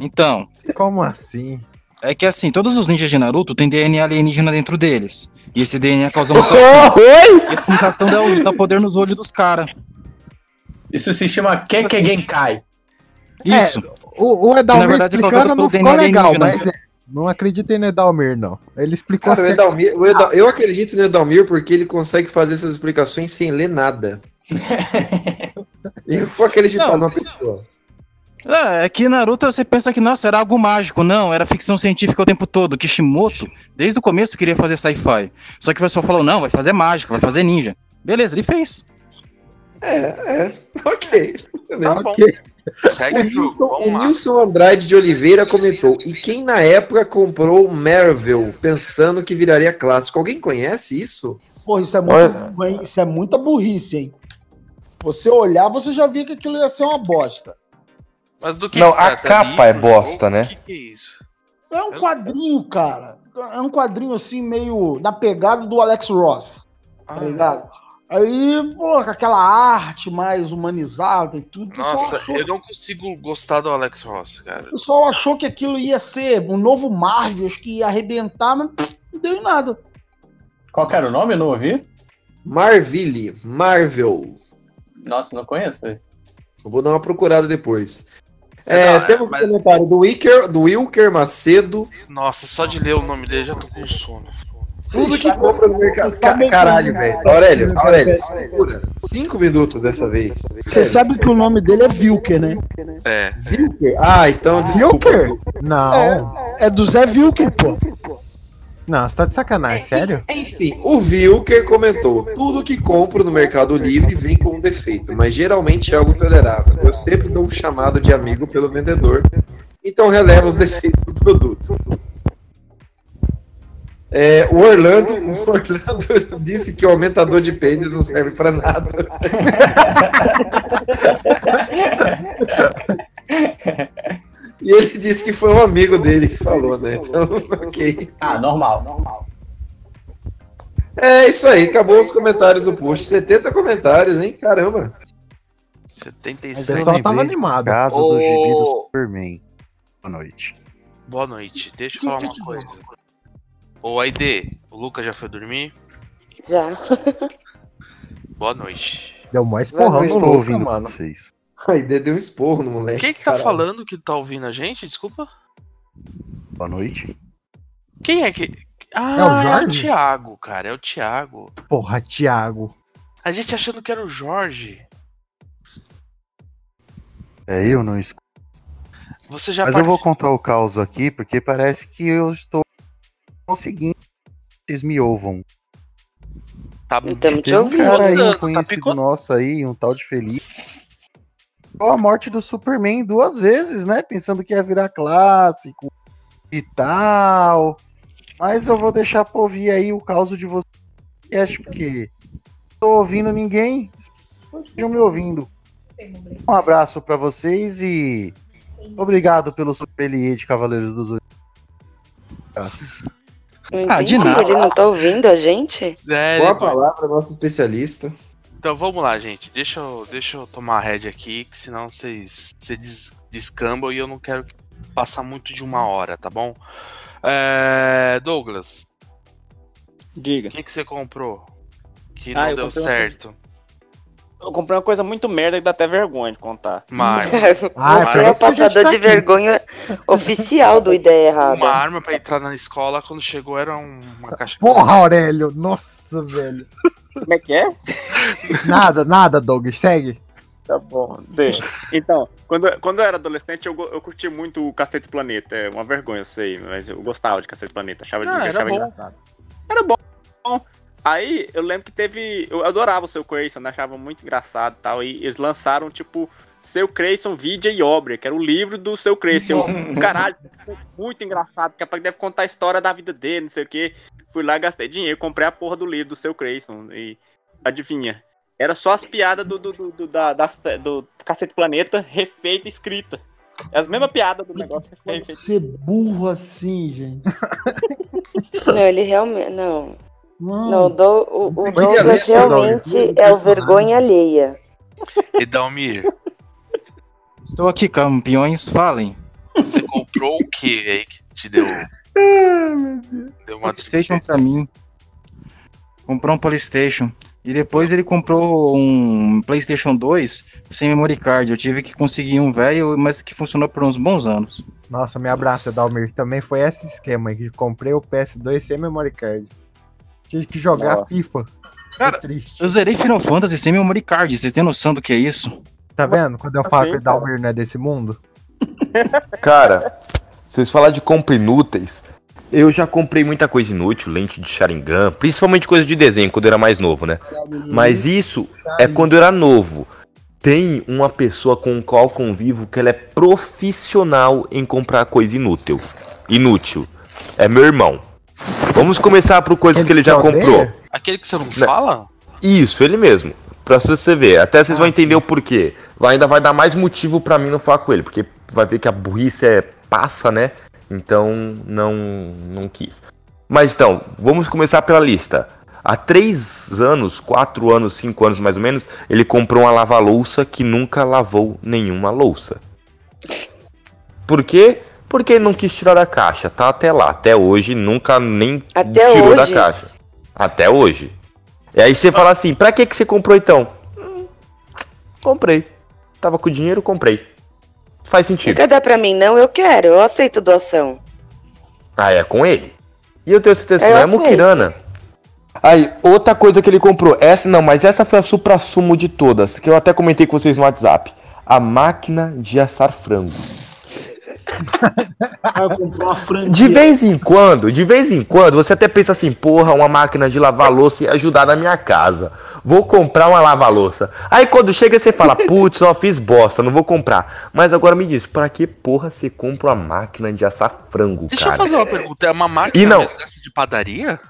Então, Como assim? é que assim, todos os ninjas de Naruto têm DNA alienígena dentro deles. E esse DNA causa mutação. Oi? E essa mutação dá, dá poder nos olhos dos caras. Isso se chama Keke Genkai. Isso. O, o Na Edalmir verdade, é explicando não ficou legal, mas é, não acreditem no Edalmir, não. Ele explicou Cara, o certo. Edalmir, o Edal- eu acredito no Edalmir porque ele consegue fazer essas explicações sem ler nada. Eu vou acreditar Não. numa pessoa. É, é que Naruto você pensa que, nossa, era algo mágico. Não, era ficção científica o tempo todo. Kishimoto, desde o começo, queria fazer sci-fi. Só que o pessoal falou, não, vai fazer mágica, vai fazer ninja. Beleza, ele fez. É, é, ok. Tá bom. Ok. Segue o jogo, Nilson- o vamos lá. Nilson Andrade de Oliveira comentou: E quem na época comprou o Marvel pensando que viraria clássico? Alguém conhece isso? Pô, isso é, muito, isso é muita burrice, hein? Você olhar, você já via que aquilo ia ser uma bosta. Mas do que Não, a capa é bosta, jogo? né? O que, que é isso? É um quadrinho, cara. É um quadrinho assim, meio na pegada do Alex Ross. Tá ligado? Aí, pô, com aquela arte mais humanizada e tudo. Nossa, achou- eu não consigo gostar do Alex Ross, cara. O pessoal achou que aquilo ia ser um novo Marvel, que ia arrebentar, mas não deu em nada. Qual que era o nome? Eu não ouvi? Marville, Marvel. Nossa, não conheço esse. Eu vou dar uma procurada depois. É, temos um comentário do Wilker, do Wilker Macedo. Nossa, só de ler o nome dele já tô com sono. Tudo que compra no mercado. Ca- Caralho, velho. Aurélio, Aurélio, segura. Cinco minutos dessa vez. Você sabe que o nome dele é Vilker, né? É. Wilker? Ah, então desculpa. Vilker? Não. É, é do Zé Vilker, pô. Não, você tá de sacanagem, sério? Enfim, o Wilker comentou: tudo que compro no Mercado Livre vem com um defeito, mas geralmente é algo tolerável. Eu sempre dou um chamado de amigo pelo vendedor, então relevo os defeitos do produto. É, o Orlando, o Orlando disse que o aumentador de pênis não serve pra nada. E ele disse que foi um amigo dele que falou, né? Então, ok. Ah, normal, normal. É isso aí, acabou os comentários do post. 70 comentários, hein? Caramba. 76. O pessoal tava animado. Caso do gibi do Superman. Boa noite. Boa noite. Deixa eu falar uma coisa. Ô, Aide, o Lucas já foi dormir? Já. Boa noite. Deu mais porrão no ouvindo mano. vocês. Ai, deu um esporro no moleque. Quem que tá caralho. falando que tá ouvindo a gente? Desculpa. Boa noite. Quem é que. É o Ah, é o, Jorge? Thiago, cara. É o Thiago. Porra, Thiago. A gente achando que era o Jorge. É, eu não escuto. Você já Mas eu vou participou- contar o caos aqui, porque parece que eu estou conseguindo. Vocês me ouvam. Tá bom. Estamos te Teve um ouvindo. cara aí, um Tá conhecido picotando. nosso aí, um tal de Felipe. A morte do Superman duas vezes, né? Pensando que ia virar clássico e tal. Mas eu vou deixar pra ouvir aí o caos de vocês, porque não tô ouvindo ninguém. Estejam me ouvindo. Um abraço pra vocês e obrigado pelo sommelier de Cavaleiros dos. Não Ah, de nada. Ele não tá ouvindo a gente? É, Boa palavra, nosso especialista. Então vamos lá, gente. Deixa eu, deixa eu tomar a rédea aqui, que senão vocês se des, descambam e eu não quero passar muito de uma hora, tá bom? É, Douglas, Diga. o que, que você comprou? Que Ah, não eu deu comprei uma certo. Eu comprei uma coisa muito merda que dá até vergonha de contar. Uma arma. Ah, Você é o passador de vergonha oficial do Ideia Errada. uma arma pra entrar na escola, quando chegou era um- uma caixa. Porra, Aurélio. Nossa, velho. Como é que é? Nada, nada, Doug. Segue. Tá bom, deixa. Então, quando, quando eu era adolescente, eu, eu curti muito o Cacete Planeta. É uma vergonha, eu sei, mas eu gostava de Cacete Planeta. Achava, Ah, era achava bom. engraçado. Era bom. Aí eu lembro que teve. Eu adorava o seu Crayson, né? achava muito engraçado e tal. E eles lançaram, tipo, seu Crayson, Vida e Obra, que era o livro do seu Crayson. Eu, Caralho, muito engraçado. Pouco deve contar a história da vida dele, não sei o quê. Fui lá, gastei dinheiro, comprei a porra do livro do seu Crayson. E adivinha? Era só as piadas do, do, do, do- da, da- do Cacete Planeta refeita e escrita. É as mesmas piadas do negócio refeita. ser burro assim, gente. Não, ele realmente. Não. Não. Não, o, Do- o, o Douglas realmente é o vergonha alheia. Edalmir, Estou aqui, campeões, falem. você comprou o que aí que te deu? Deu uma PlayStation pra mim. Comprou um PlayStation. E depois ele comprou um PlayStation 2 sem memory card. Eu tive que conseguir um velho, mas que funcionou por uns bons anos. Nossa, me abraça, Dalmir. Também foi esse esquema aí, que comprei o PS2 sem memory card. Tive que jogar. FIFA. Cara. Eu zerei Final Fantasy sem memory card. Vocês têm noção do que é isso? Tá vendo? Quando eu falo Assim, que o Dalmir não é desse mundo. Cara, vocês falar de compra inúteis, eu já comprei muita coisa inútil, lente de Sharingan, principalmente coisa de desenho quando eu era mais novo, né? Mas isso é quando eu era novo. Tem uma pessoa com a qual convivo que ela é profissional em comprar coisa inútil. Inútil. É meu irmão. Vamos começar por coisas que ele já comprou. Aquele que você não Né. fala? Isso, ele mesmo. Pra você ver. Até vocês vão entender o porquê. Vai- Ainda vai dar mais motivo pra mim não falar com ele. Porque vai ver que a burrice é passa, né? Então não, não quis. Mas então, vamos começar pela lista. Há três anos, quatro anos, cinco anos mais ou menos, ele comprou uma lava-louça que nunca lavou nenhuma louça. Por quê? Porque ele não quis tirar da caixa. Tá até lá. Até hoje, nunca nem Até tirou da hoje? caixa. Até hoje. E aí você fala assim, pra que, que você comprou então? Hum, comprei. Tava com dinheiro, comprei. Faz Não sentido. quer dar pra mim, não? Eu quero, eu aceito doação. Ah, é com ele. E eu tenho certeza que não é aceito. Mukirana. Aí, outra coisa que ele comprou. Essa não, mas essa foi a supra-sumo de todas. Que eu até comentei com vocês no WhatsApp. A máquina de assar frango. Aí eu comprei uma franquia. De vez em quando, de vez em quando, você até pensa assim, porra, uma máquina de lavar louça ia ajudar na minha casa. Vou comprar uma lava-louça. Aí quando chega você fala, putz, só fiz bosta, não vou comprar. Mas agora me diz, pra que porra você compra uma máquina de assar frango, Deixa cara? eu fazer uma pergunta. É uma máquina E não. de padaria?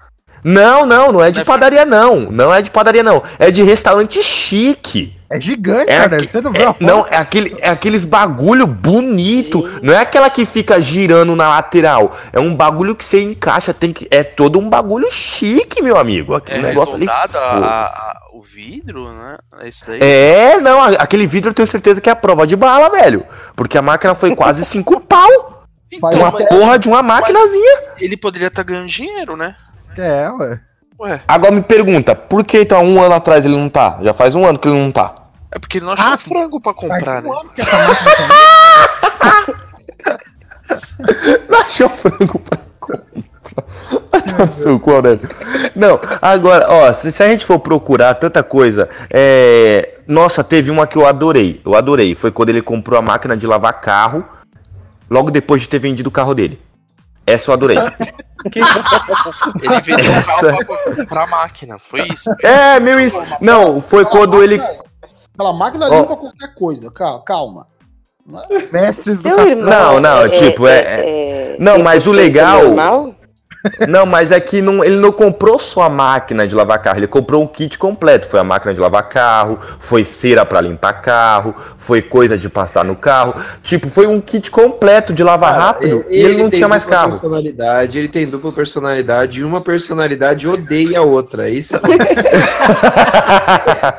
Não, não, não é de Não é padaria não. Não é de padaria não. É de restaurante chique. É gigante, É cara. Você não viu a É, foto? não, é, aquele, é aqueles bagulho bonito. Não é aquela que fica girando na lateral. É um bagulho que você encaixa. Tem que, é todo um bagulho chique, meu amigo. Aquele É negócio ali. arredondado a- a- a- o vidro, né? É isso daí? É, não, a- aquele vidro eu tenho certeza que é a prova de bala, velho. Porque a máquina foi quase cinco pau. Então, uma porra de uma maquinazinha. Ele poderia estar ganhando dinheiro, né? É, ué. Ué, Agora me pergunta, por que então há um ano atrás ele não tá? Já faz um ano que ele não tá. é porque ele não achou frango pra comprar, né? Não achou frango pra comprar. Vai tomar no seu cu, Aurélio. Não, agora, ó, se, se a gente for procurar tanta coisa, é... Nossa, teve uma que eu adorei, eu adorei. Foi quando ele comprou a máquina de lavar carro, logo depois de ter vendido o carro dele. Essa eu adorei. Ele vendeu o Essa- carro pra comprar a máquina, foi isso? É, meu isso. Não, foi quando ele. Aquela máquina Ó. limpa qualquer coisa. Calma. calma. Mestres do. Não, não, é- tipo, é- é- Não, mas o 100% legal- normal? Não, mas é que não, ele não comprou só a máquina de lavar carro, ele comprou um kit completo. Foi a máquina de lavar carro, foi cera pra limpar carro, foi coisa de passar no carro. Tipo, foi um kit completo de lavar rápido e ele não tem tinha mais dupla carro. Personalidade, ele tem dupla personalidade e uma personalidade odeia a outra. Isso é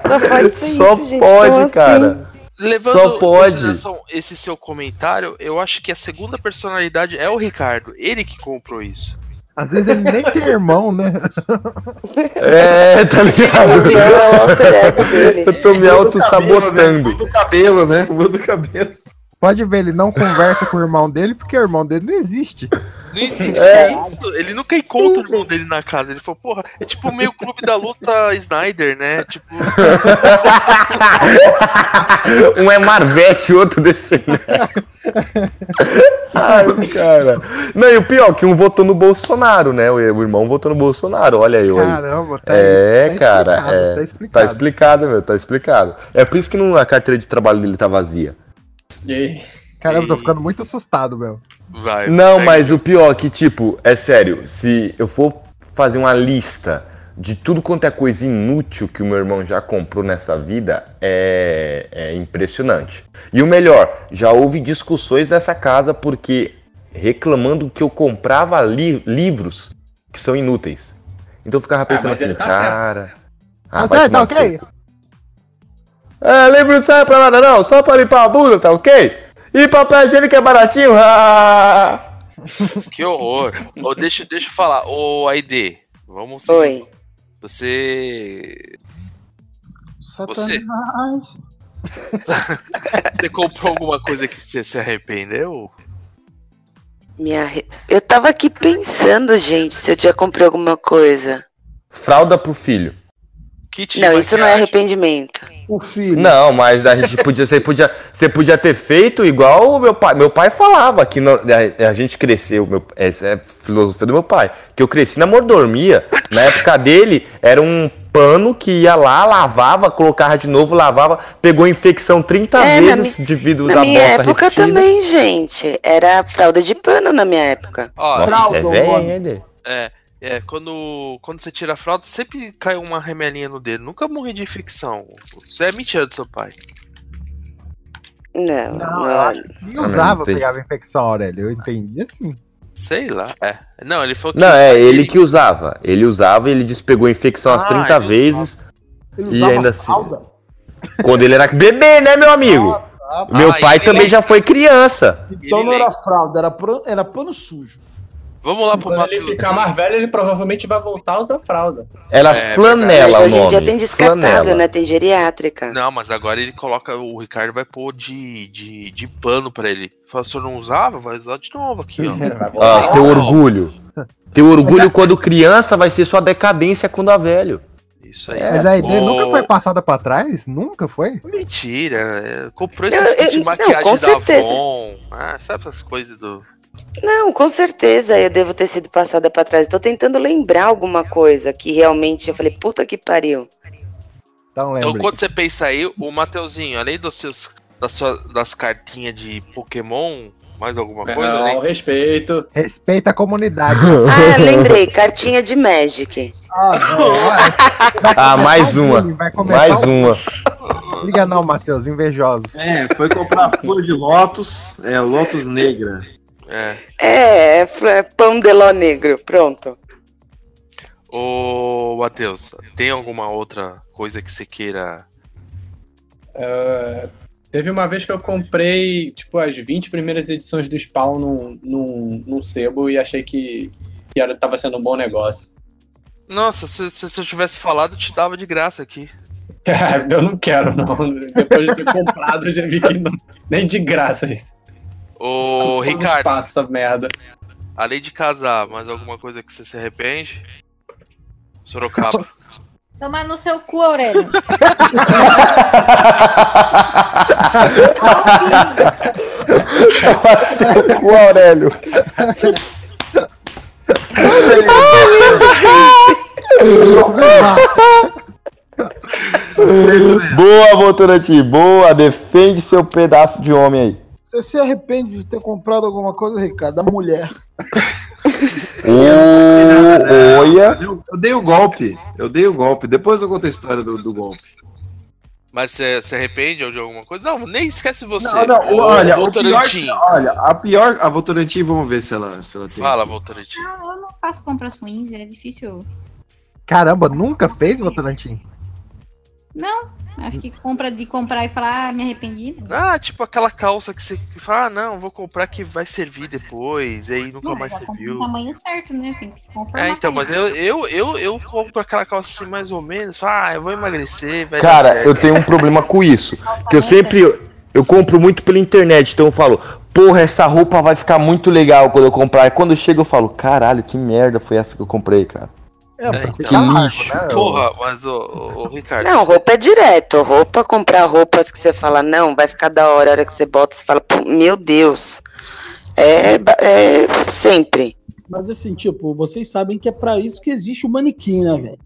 Só pode Só isso, gente. pode, cara. assim? Levando Só pode. esse seu comentário, eu acho que a segunda personalidade é o Ricardo. Ele que comprou isso. Às vezes ele nem tem irmão, né? É, tá O ligado? é o. Eu tô me auto-sabotando. do cabelo, né? Muda do cabelo. Pode ver, ele não conversa com o irmão dele porque o irmão dele não existe. Não existe É. isso. Ele nunca encontra o irmão dele na casa. Ele falou, porra, é tipo meio clube da luta Snyder, né? Tipo, um é Marvete, outro desse. Ai, cara. Não, e o pior, que um votou no Bolsonaro, né? O irmão votou no Bolsonaro, olha eu aí. Caramba, tá É, tá cara, explicado, é. tá Tá explicado. explicado, meu, tá explicado. É por isso que não, a carteira de trabalho dele tá vazia. E aí? Caramba, tô ficando muito assustado, meu. vai. Não, segue. mas o pior é que, tipo, é sério, se eu for fazer uma lista de tudo quanto é coisa inútil que o meu irmão já comprou nessa vida, é, é impressionante. E o melhor, já houve discussões nessa casa porque reclamando que eu comprava li- livros que são inúteis. Então eu ficava pensando mas ele assim, tá cara. Ah, vai certo, tá tomar no seu ok? É, livro não serve pra nada não, só pra limpar a bunda, tá ok? E papel higiênico é baratinho? Ah! Que horror. Ô, deixa, deixa eu falar. Ô, Aide, vamos seguir. Oi. Você. Você, Satanás. você comprou alguma coisa que você se arrependeu? Me arre- Eu tava aqui pensando, gente, se eu já comprei alguma coisa. Fralda pro filho. Kit Não, isso não é arrependimento. O filho. Não, mas a gente podia, você podia, você podia ter feito igual o meu pai. Meu pai falava que não- a, a gente cresceu, meu, essa é a filosofia do meu pai, que eu cresci na mordomia. Na época dele era um pano que ia lá, lavava, colocava de novo, lavava, pegou infecção 30 É, na vezes devido Na usar minha bosta época repetida. também, gente. Era fralda de pano na minha época. Ó, Nossa, é Fralda, velho, hein, Eder? é, É, quando, quando você tira a fralda, sempre cai uma remelinha no dedo. Nunca morri de infecção. Isso é mentira do seu pai. Não, Não, eu acho que nem usava, pegava infecção, Aurélio. Eu entendi assim. Sei lá. É. Não, ele falou que. Não, é ele que usava. Ele usava e ele despegou a infecção umas Ah, 30 ele vezes. Ele E ainda assim. Quando ele era bebê, né, meu amigo? Meu Ah, pai ele- também já foi criança. Então não era fralda, era, pano- era pano sujo. Vamos lá pro Quando ele Matheus. ficar mais velho, ele provavelmente vai voltar a usar fralda. Era É, flanela o hoje em nome. dia tem descartável, Flanela. né? Tem geriátrica. Não, mas agora ele coloca. O Ricardo vai pôr de, de, de pano pra ele. Fala, se eu não usava, vai usar de novo aqui, ó. Ah, teu orgulho. Teu orgulho quando criança vai ser sua decadência quando a velho. Isso aí. Mas a ideia nunca foi passada pra trás? Nunca foi? Mentira. é, comprou Eu- kits de não, maquiagem com da certeza. Avon. Ah, sabe essas coisas do. Não, com certeza eu devo ter sido passada pra trás. Tô tentando lembrar alguma coisa que realmente eu falei, puta que pariu. Então Então, quando você pensa aí, o Mateuzinho, além dos seus, das, suas, das cartinhas de Pokémon, mais alguma coisa? Não, além- respeito. Respeita a comunidade. Ah, lembrei, cartinha de Magic. Ah, mais uma. Mais o- uma. Liga não, Matheus, invejosos. É, foi comprar flor de Lotus, é, Lotus Negra. É. É, é é pão de ló negro, pronto. Ô, Matheus, tem alguma outra coisa que você queira. É, teve uma vez que eu comprei, tipo, as 20 primeiras edições do Spawn num, num, num sebo e achei que, que era, tava sendo um bom negócio. Nossa, se, se, se eu tivesse falado, eu te dava de graça aqui. eu não quero, não. Depois de ter comprado, eu já vi que não, nem de graça isso. Ô, Ricardo, faço essa merda. além de casar, mais alguma coisa que você se arrepende? Sorocaba. Tomar no seu cu, Aurélio. Seu cu, Aurélio. Boa, Votorati, boa. Defende seu pedaço de homem aí. Você se arrepende de ter comprado alguma coisa, Ricardo? Da mulher. Olha. Eu, eu dei o golpe, eu dei o golpe. Depois eu conto a história do, do golpe. Mas você se arrepende de alguma coisa? Não, nem esquece você. Não, não, olha, o pior, olha, a pior, a Votorantim, vamos ver se ela, se ela tem. Fala, Votorantim. Não, eu não faço compras ruins, é difícil. Caramba, nunca fez, Votorantim? Não, acho que compra de comprar e falar, ah, me arrependi. Ah, tipo aquela calça que você que fala, ah, não, vou comprar que vai servir depois, e aí nunca Não, mais compra serviu. tamanho certo, né? Tem que se conformar. É, então, mas eu, eu, eu, eu compro aquela calça assim mais ou menos, falo, ah, eu vou emagrecer, vai dar Cara, certo. eu tenho um problema com isso. Que eu sempre. Eu compro muito pela internet, então eu falo, porra, essa roupa vai ficar muito legal quando eu comprar. E quando eu chego, eu falo, caralho, que merda foi essa que eu comprei, cara. É, pra então. ficar largo, lixo. né? Porra, mas ô, ô, ô, Ricardo. Não, roupa é direto. Roupa, comprar roupas que você fala, não, vai ficar da hora. A hora que você bota, você fala, "Pô, meu Deus. É, é sempre. Mas assim, tipo, vocês sabem que é pra isso que existe o manequim, né, velho?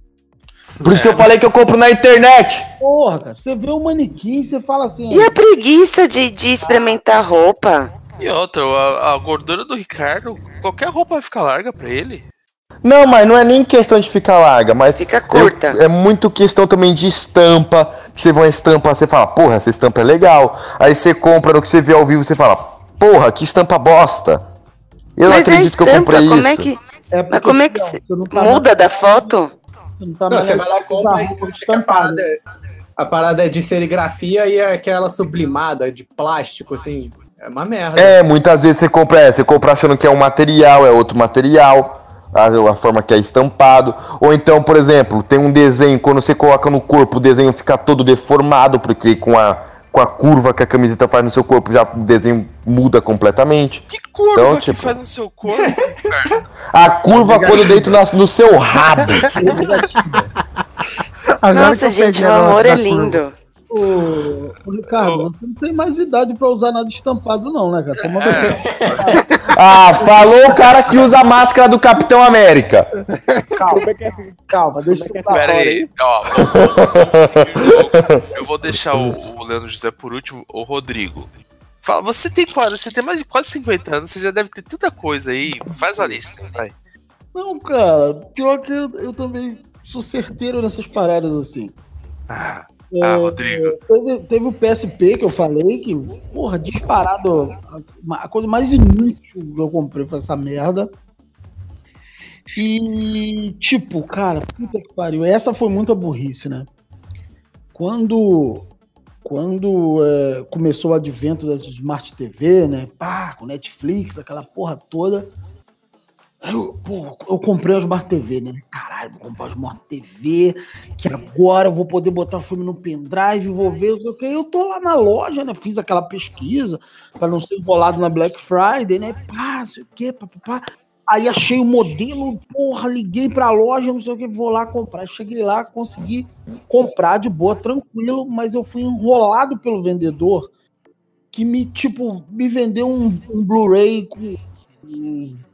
Por isso que eu falei que eu compro na internet. Porra, cara, você vê o manequim e você fala assim. E a preguiça de, de experimentar roupa? E outra, a, a gordura do Ricardo, qualquer roupa vai ficar larga pra ele. Não, mas não é nem questão de ficar larga, mas. Fica curta. eu- é muito questão também de estampa. Que você vê uma estampa, você fala, porra, essa estampa é legal. Aí você compra, no que você vê ao vivo, você fala, porra, que estampa bosta. Eu não Mas a acredito que eu estampa, comprei como isso. é que. É Mas como é que se- tá muda da foto? Você não tá Não, você vai lá e compra que a parada, é- a parada é de serigrafia e é aquela sublimada de plástico, assim. É uma merda. É, muitas vezes você compra, é, você compra achando que é um material, é outro material, a, a forma que é estampado. Ou então, por exemplo, tem um desenho, quando você coloca no corpo, o desenho fica todo deformado, porque com a, com a curva que a camiseta faz no seu corpo, já o desenho muda completamente. Que curva Então, que tipo- faz no seu corpo? A curva quando dentro na- no seu rabo. Nossa, gente, o amor é lindo. Ô, ô, Ricardo, você não tem mais idade pra usar nada estampado, não, né, cara? Toma Ah, falou o cara que usa a máscara do Capitão América. calma, calma, deixa eu pra Pera aí, ó. Eu vou deixar o, o Leandro José por último, o Rodrigo. Fala, você tem quase, você tem mais de quase 50 anos, você já deve ter tanta coisa aí. Faz a lista, vai. Não, cara, pior que eu, eu também sou certeiro nessas paradas assim. Ah, É, ah, Rodrigo. Teve, teve o PSP que eu falei que, porra, disparado. A, a coisa mais inútil que eu comprei foi essa merda. E, tipo, cara, puta que pariu. Essa foi muita burrice, né? Quando, quando é, começou o advento das Smart TV, né? Pá, com Netflix, aquela porra toda. Eu, pô, eu comprei a Smart TV, né? Caralho, vou comprar a Smart TV, que agora eu vou poder botar o filme no pendrive, vou ver, não sei o que. Eu tô lá na loja, né? Fiz aquela pesquisa para não ser enrolado na Black Friday, né? Pá, não sei o que, papapá. Aí achei o modelo, porra, liguei pra loja, não sei o que, vou lá comprar. Cheguei lá, consegui comprar de boa, tranquilo, mas eu fui enrolado pelo vendedor que me, tipo, me vendeu um, um Blu-ray com,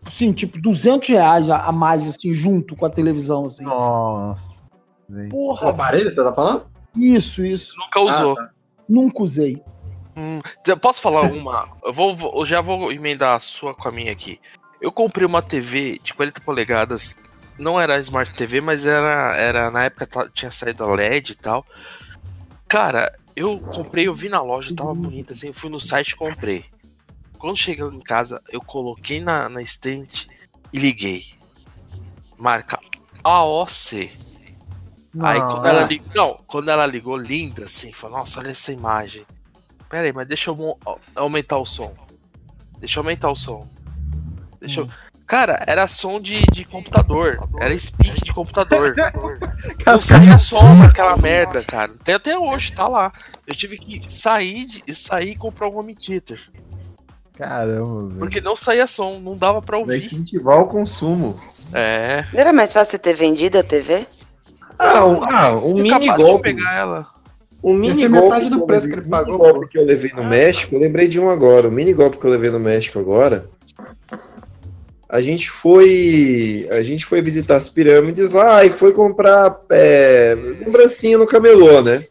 assim, tipo, 200 reais a mais, assim, junto com a televisão, assim. Nossa. Porra. O aparelho, você tá falando? Isso, isso. Nunca usou. Ah, Nunca usei. Hum, eu posso falar uma? Eu, vou, eu já vou emendar a sua com a minha aqui. Eu comprei uma TV de 40 polegadas. Não era Smart TV, mas era, era na época tinha saído a LED e tal. Cara, eu comprei, eu vi na loja, tava bonita assim. Eu fui no site e comprei. Quando chegou em casa, eu coloquei na, na estante e liguei. Marca AOC. Aí quando ela ligou. Não, quando ela ligou linda, assim, falou, nossa, olha essa imagem. Pera aí, mas deixa eu aumentar o som. Deixa eu aumentar o som. Deixa eu. Cara, era som de, de computador. Era speak de computador. Não saía som naquela merda, cara. Tem até hoje, tá lá. Eu tive que sair, de, sair e comprar um home theater. Caramba, velho. Porque não saía som, não dava pra Vai ouvir. incentivar o consumo. É. Não era mais fácil você ter vendido a TV? Ah, um, ah, um mini golpe. pegar ela. Um mini Esse é golpe. metade do preço que ele pagou, mini golpe que eu levei no México, eu lembrei de um agora. O mini golpe que eu levei no México agora. A gente foi. A gente foi visitar as pirâmides lá e foi comprar é, lembrancinha no camelô, né?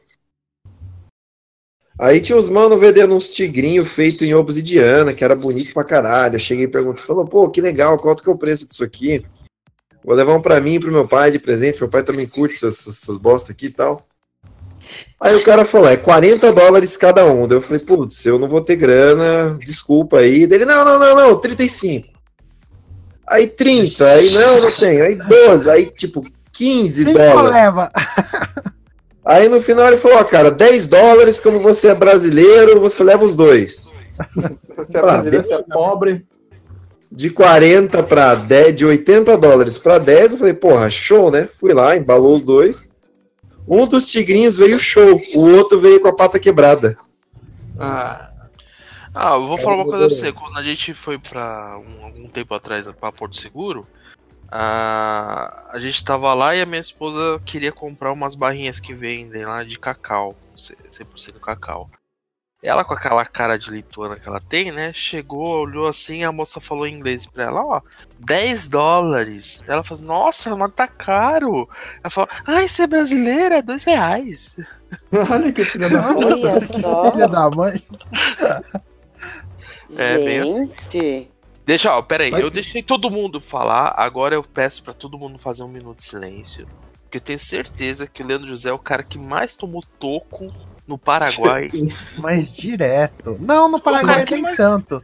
Aí tinha os mano vendendo uns tigrinhos feitos em obsidiana, que era bonito pra caralho. Eu cheguei e perguntei, falou, pô, que legal, quanto que é o preço disso aqui? Vou levar um pra mim e pro meu pai de presente, meu pai também curte essas, essas bosta aqui e tal. Aí o cara falou, é 40 dólares cada um. Daí eu falei, putz, eu não vou ter grana, desculpa aí. Dele, não, não, não, não, 35. Aí 30, aí não, não tenho. Aí 12, aí tipo 15 Quem dólares. leva? Aí no final ele falou, ó, cara, 10 dólares, como você é brasileiro, você leva os dois. Você é brasileiro, você é pobre. De 40 para 10, de 80 dólares para 10, eu falei, porra, show, né? Fui lá, embalou os dois. Um dos tigrinhos veio show, o outro veio com a pata quebrada. Ah, Ah, eu vou falar uma eu coisa pra você. Quando a gente foi pra um, algum tempo atrás pra Porto Seguro, a, a gente tava lá e a minha esposa queria comprar umas barrinhas que vendem lá de cacau, 100% cacau. Ela com aquela cara de lituana que ela tem, né? Chegou, olhou assim, a moça falou em inglês pra ela, ó, 10 dólares. Ela falou, nossa, mas tá caro. Ela falou, ai, você é brasileira, é 2 reais. olha que filha da Olha só. Filha da mãe. É, bem assim. Deixa, ó, pera aí, Vai- eu deixei todo mundo falar, agora eu peço pra todo mundo fazer um minuto de silêncio. Porque eu tenho certeza que o Leandro José é o cara que mais tomou toco no Paraguai. Mas direto. Não, no Paraguai nem mais- tanto.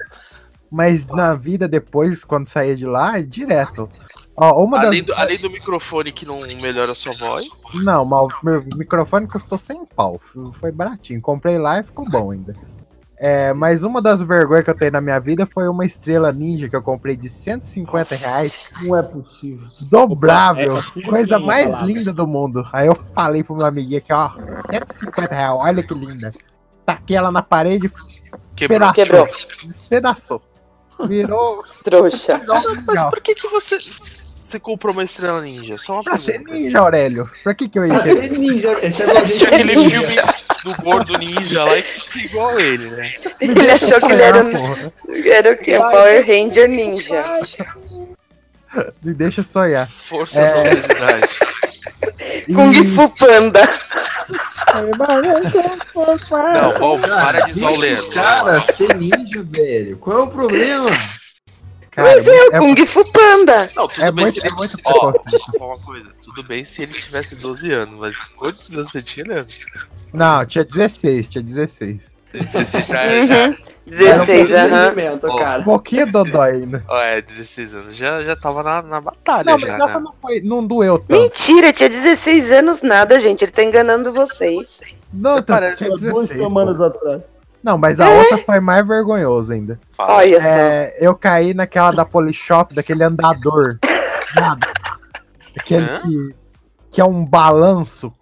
Mas na vida depois, quando saía de lá, é direto. Ó, uma das. além, do, além do microfone que não melhora a sua voz. Não, mas o meu microfone custou 100 pau. Foi baratinho. Comprei lá e ficou bom ainda. É, mas uma das vergonhas que eu tenho na minha vida foi uma estrela ninja que eu comprei de 150 reais. Não é possível. Dobrável. É, é coisa tudo mais palavra. linda do mundo. Aí eu falei pro meu amiguinho aqui, ó. 150 reais, olha que linda. Taquei ela na parede, Quebrou. Quebrou. Despedaçou. Virou. Trouxa. Mas por que, que você, você comprou uma estrela ninja? Só uma Pra ser pergunta. ninja, Aurélio. Pra que que eu ia Pra ser ninja. Esse é Você assistiu ninja. aquele filme do gordo ninja lá e ser igual ele, né? Ele achou que ele era, um- era o quê? O Power Ranger Ninja. Me deixa sonhar. Força É. da obesidade. Kung Fu Panda. Não, bom, para de zoar o Deixa Leandro. os Cara, ser ninja, velho. Qual é o problema? Mas é o Kung Fu Panda. Não, tudo É bem muito- se ele. é muito Ó, falar uma coisa. Tudo bem se ele tivesse 12 anos, mas quantos anos você tinha, Leandro? Não, tinha 16, tinha 16. 16 já, Uhum. já. 16, aham. Um pouquinho dodói ainda. Ó, é, 16 anos. Já, já tava na, na batalha. Não, já, mas essa né? não foi. Não doeu tanto. Mentira, tinha 16 anos nada, gente. Ele tá enganando vocês. Não, Parece tinha Duas 16. semanas pô. atrás. Não, mas a outra foi mais vergonhosa ainda. Olha só. É, eu caí naquela da Polishop, daquele andador. Nada. Aquele Hã? que, que é um balanço.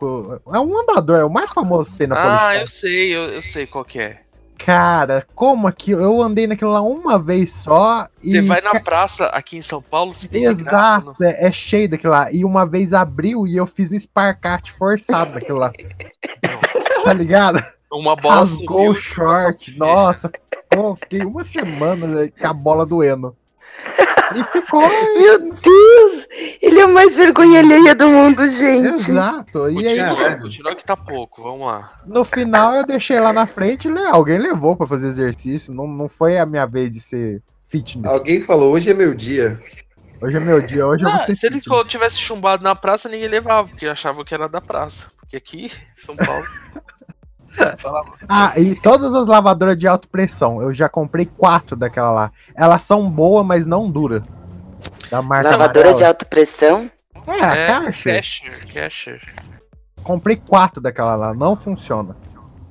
É um andador, é o mais famoso que tem na Ah, Polishop. eu sei, eu, eu sei qual que é. Cara, como aquilo? Eu andei naquilo lá uma vez só e. Você vai na praça aqui em São Paulo, você tem de graça. Exato, é, é cheio daquilo lá. E uma vez abriu e eu fiz um sparkart forçado daquilo lá. tá ligado? Uma bola Rasgou o short. Nossa, ficou, fiquei uma semana né, com a bola doendo. E ficou. Meu Deus! Ele é o mais vergonha alheia do mundo, gente. Exato. E aí, Continua, que tá pouco, vamos lá. no final, eu deixei lá na frente e le- alguém levou pra fazer exercício. Não, não foi a minha vez de ser fitness. Alguém falou, hoje é meu dia. Hoje é meu dia, hoje eu vou Ah, ser se ele tivesse chumbado na praça, ninguém levava, porque achava que era da praça. Porque aqui, São Paulo. Ah, e todas as lavadoras de alta pressão, eu já comprei quatro daquela lá. Elas são boas, mas não duram. Da marca Lavadora de alta pressão? É, a é, caixa. Casher, Casher. Comprei quatro daquela lá, não funciona.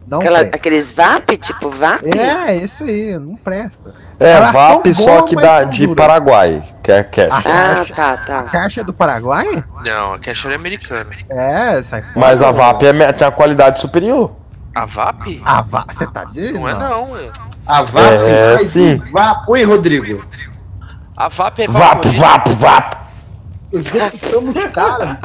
Não Aquela, presta. aqueles VAP, tipo VAP? É, isso aí, não presta. É, Elas VAP só boas, que não de. Paraguai, que é cash. A Ah, caixa, tá, a tá. caixa é do Paraguai? Não, a Casher é americana. É, sai fora. Mas a VAP é, tem uma qualidade superior. A VAP? A VAP, você tá dizendo? Não é não, é. A VAP É, sim. um Vapo, hein, Rodrigo? A VAP é VAP, vaporista. VAP, VAP. Executamos o cara.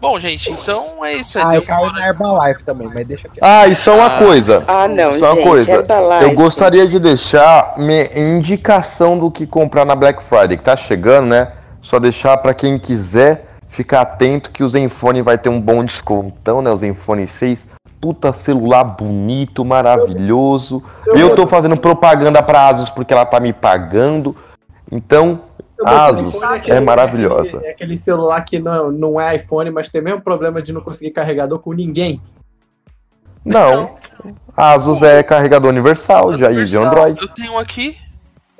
Bom, gente, então é isso aí. Ah, eu caí na Herbalife também, mas deixa aqui. Ah, e só uma Ah. coisa. Ah, não, Só uma gente, coisa. Herbalife. Eu gostaria de deixar minha indicação do que comprar na Black Friday, que tá chegando, né? Só deixar pra quem quiser ficar atento que o Zenfone vai ter um bom descontão, né? O Zenfone 6. Puta celular bonito, maravilhoso. Eu, tô fazendo propaganda pra Asus porque ela tá me pagando. Então, Asus é maravilhosa. É aquele celular que não, não é iPhone, mas tem o mesmo problema de não conseguir carregador com ninguém. Não. Asus é carregador universal de, aí, de Android. Eu tenho um aqui.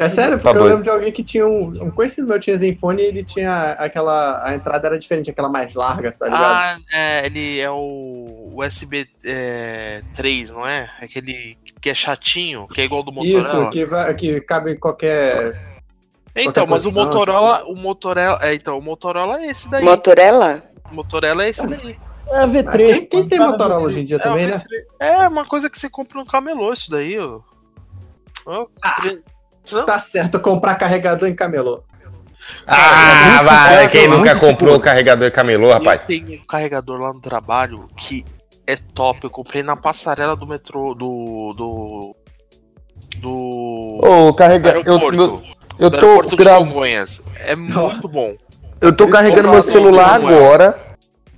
É sério, porque Tá eu lembro de alguém que tinha um, um conhecido meu tinha Zenfone e ele tinha aquela. A entrada era diferente, aquela mais larga, tá ligado? Ah, é, ele é o USB é, 3, não é? Aquele que é chatinho, que é igual do Motorola. Isso, que, vai, que cabe em qualquer. Então, qualquer mas o posição, Motorola, o Motorola, é, então, o Motorola é esse daí. Motorella? O Motorola é esse daí. É Mas V3. quem, quem tem Motorola hoje em dia É, também, o né? É uma coisa que você compra no camelô, isso daí, ó. Ó, tre- Não, Tá certo comprar carregador em camelô. Ah, vai, quem muito nunca tipo- comprou o carregador e camelô, rapaz? Eu tenho um carregador lá no trabalho que é top. Eu comprei na passarela do metrô do. do. do. Ô, carrega. Eu, aeroporto. eu, eu do tô aeroporto gra-. É muito bom. Eu tô carregando meu celular agora.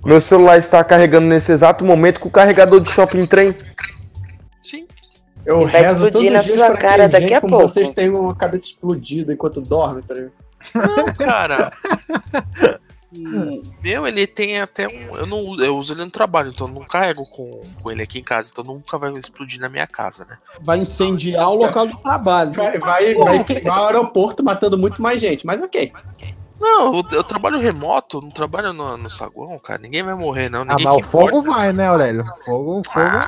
Meu celular está carregando nesse exato momento com o carregador de shopping trem. Eu Vai rezo explodir na sua cara daqui a como pouco. vocês tenham uma cabeça explodida enquanto dorme, tá ligado? Não, cara. Meu, ele tem até um. Eu não uso- eu uso ele no trabalho, então eu não carrego com, com ele aqui em casa, então nunca vai explodir na minha casa, né? Vai incendiar o local de trabalho. Vai, vai, vai queimar o aeroporto matando muito mais gente, mas ok. Não, eu, eu trabalho remoto, não trabalho no, no saguão, cara. Ninguém vai morrer, não. Ah, Ninguém mas o fogo vai, né, Aurélio? Fogo, fogo.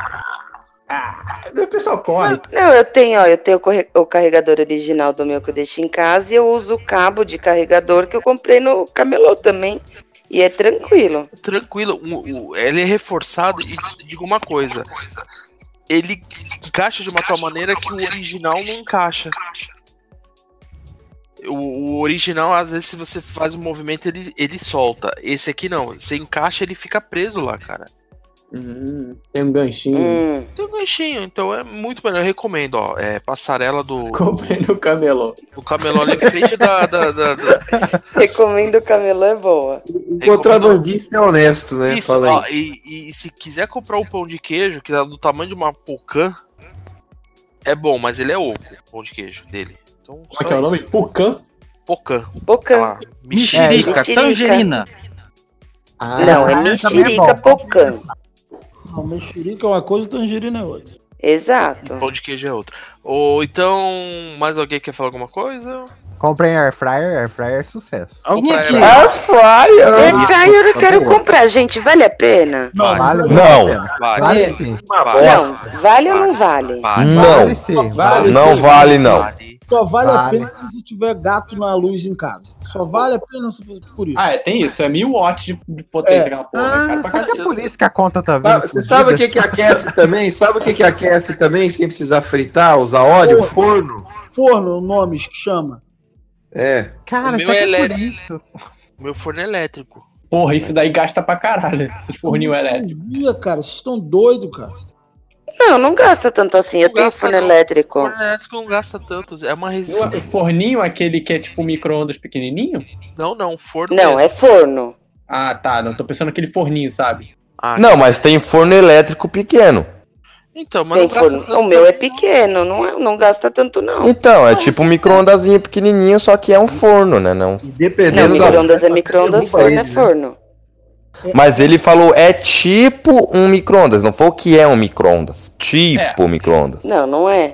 O pessoal corre. Não, eu tenho, ó, eu tenho o carregador original do meu que eu deixo em casa e eu uso o cabo de carregador que eu comprei no camelô também. E é tranquilo. Tranquilo, o- o- ele é reforçado e digo uma coisa. Ele encaixa de uma tal maneira que o original não encaixa. O, o original, às vezes, se você faz um movimento, ele, ele solta. Esse aqui não. Você encaixa, ele fica preso lá, cara. Hum, tem um ganchinho. Hum. Tem um ganchinho, então é muito melhor. Eu recomendo, ó. É passarela do, Comprei no camelô. do camelô ali em frente da. da, da- da- Recomendo o camelô, é boa. O contrabandista é honesto, né? Isso, Fala ó, e, e se quiser comprar um pão de queijo, que é do tamanho de uma pocã, É bom, mas ele é ovo, o pão de queijo dele. Então, Como é que é o nome? Pucan? Pocan. Pocan. Mexerica, tangerina. Ah, Não, é também mexerica pocan. Não, mexerica é uma coisa e tangerina é outra. Exato. Pão de queijo é outro. Ou então, mais alguém quer falar alguma coisa? Comprem air fryer, air fryer é sucesso. Comprar aqui? Air fryer. Air fryer eu quero comprar, gente. Vale a pena? Vale, Não. Vale. Vale sim. Não, vale ou não vale? Não. sim. Vale Não sim. vale, não. Só vale, a Vale. pena se tiver gato na luz em casa. Só vale a pena se- por isso. Ah, é, tem isso. É mil watts de, de potência É. aquela porra. né, cara, Ah, pra só que é por isso que a conta tá vindo. Sabe- Você sabe o que, que aquece também? Sabe o que, que aquece também sem precisar fritar, usar óleo? Forno. Forno, nomes que chama. É. Cara, o meu é por elétrico. isso. O meu forno é elétrico. Porra, isso daí gasta pra caralho, esses forninhos elétricos. Dia, cara, vocês estão doidos, cara. Não, não gasta tanto assim. Eu Não tenho forno não. elétrico. O forno elétrico não gasta tanto. É uma O resistência. forninho, aquele que é tipo micro-ondas pequenininho? Não, não. Forno Não, mesmo. é forno. Ah, tá. Não, tô pensando naquele forninho, sabe? Ah, Não, mas tem forno elétrico pequeno. Então, mas não forno. tanto. O meu é pequeno, não, é- não gasta tanto, não. Então, é tipo um micro-ondazinho pequenininho, só que é um forno, né? Não. Não, Dependendo da micro-ondas é micro-ondas, forno é né? forno. Mas ele falou, é tipo um micro-ondas. Não foi o que é um micro-ondas. Tipo micro-ondas. Não, não é.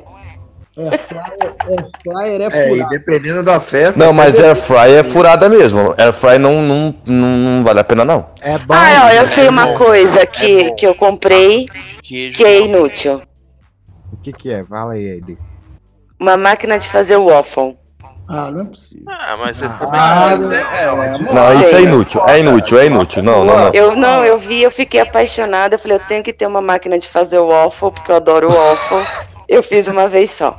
Air fryer, air fryer é É, e furado. dependendo da festa. Não, mas até air fry é furada mesmo. Air fry não, não, não, não vale a pena, não. É bom. Ah, ó, eu sei é uma bom, coisa é que, bom. que eu comprei Queijo. que é inútil. O que que é? Fala aí, Ed. Uma máquina de fazer waffle. Ah, não é possível. Ah, mas vocês também Ah, fazem, né? Não, isso é inútil. É inútil, é inútil. Não, não, não. Eu não, eu vi, eu fiquei apaixonada. Eu falei, eu tenho que ter uma máquina de fazer waffle, porque eu adoro waffle. Eu fiz uma vez só.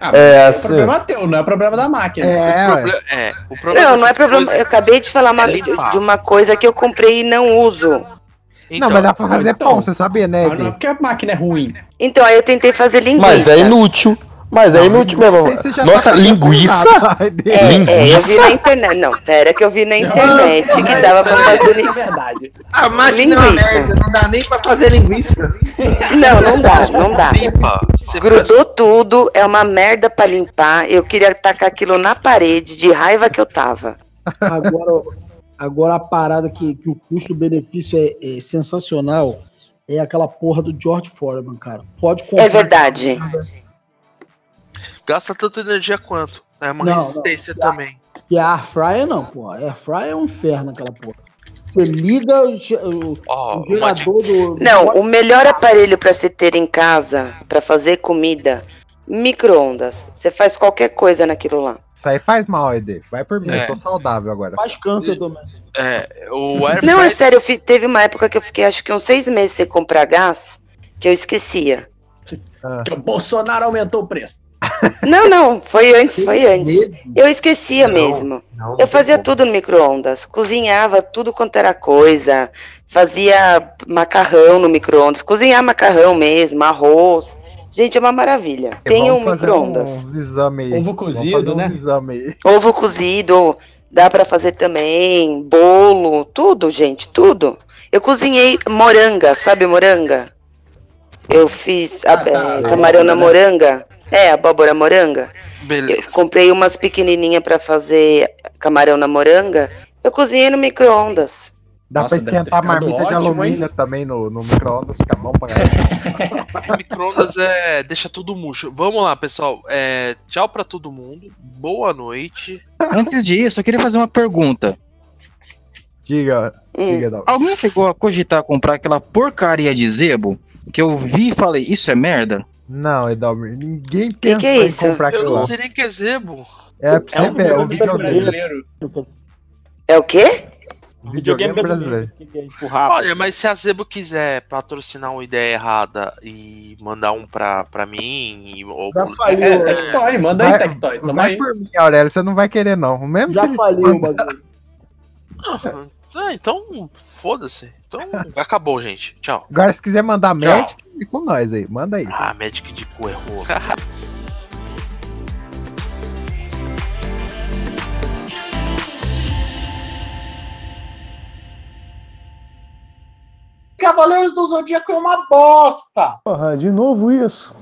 Ah, É, é assim. problema teu, não é problema da máquina. É, O proble- é, o problema Não, não é problema. coisas- Eu acabei de falar uma- é de, uma coisa que eu comprei e não uso. Então, não, mas dá pra fazer então. pão, você sabia, né, Mas não é porque a máquina é ruim. Então, aí eu tentei fazer linguiça. Mas é inútil. Mas é inútil mesmo. Você já Nossa, tá linguiça? É, é, eu vi Linguiça? na internet. Não, pera que eu vi na internet que dava pra fazer É linguiça. verdade. A máquina é uma Linguiça. merda, não dá nem pra fazer linguiça. Não, não dá, não dá. Grudou tudo, é uma merda pra limpar. Eu queria tacar aquilo na parede, de raiva que eu tava. Agora, agora a parada que, que o custo-benefício é, é sensacional é aquela porra do George Foreman, cara. Pode comprar. É verdade. Gasta tanta energia quanto. É uma Não, não. resistência também. E a Air Fryer não, pô. A Air Fryer é um inferno aquela porra. Você liga o, o- Ó, o gerador do. do- Não, o melhor aparelho pra se ter em casa, pra fazer comida, micro-ondas. Você faz qualquer coisa naquilo lá. Isso aí faz mal, Ed. Vai por mim, É. eu tô saudável agora. Faz câncer também. É, o air Não, é sério, fi- teve uma época que eu fiquei acho que uns seis meses sem comprar gás, que eu esquecia. Que o Bolsonaro aumentou o preço. Não, não, foi antes, foi antes. Eu esquecia mesmo. Eu fazia tudo no micro-ondas, cozinhava tudo quanto era coisa, fazia macarrão no micro-ondas, cozinhar macarrão mesmo, arroz. Gente, é uma maravilha. Tenha um micro-ondas. Ovo cozido, né? Ovo cozido, dá pra fazer também, bolo, tudo, gente, tudo. Eu cozinhei moranga, sabe moranga? Eu fiz a- Ah, tá, a camarão na moranga. É, abóbora moranga. Eu Beleza. comprei umas pequenininhas pra fazer camarão na moranga. Eu cozinhei no micro-ondas. Dá Nossa, pra esquentar marmita de ótimo, alumínio também no, no micro-ondas, fica bom pra caralho. Micro-ondas é. deixa tudo murcho. Vamos lá, pessoal. É, tchau pra todo mundo. Boa noite. Antes disso, eu queria fazer uma pergunta. Diga, Hum. diga, não. Alguém chegou a cogitar comprar aquela porcaria de zebo? Que eu vi e falei, isso é merda? Não, Edalmir, ninguém que pensou é em isso? comprar Eu aquilo não lá. sei nem que é zebo. É pra você ver, é um videogame. brasileiro. É o quê? Videogame brasileiro. Que é. Olha, mas se a Zebo quiser patrocinar uma ideia errada e mandar um pra, pra mim, e- ou Já faliu, É? Tectoy, manda aí, Vai, Tectoy. Vai aí. por mim, Aurélio, você não vai querer não. Mesmo Já se faliu o bagulho. Ah, então, foda-se. Então, acabou, gente. Tchau. Agora, se quiser mandar Tchau. Magic, é com nós aí. Manda aí. Ah, Magic de cu errou. Cavaleiros do Zodíaco é uma bosta. Porra, de novo isso.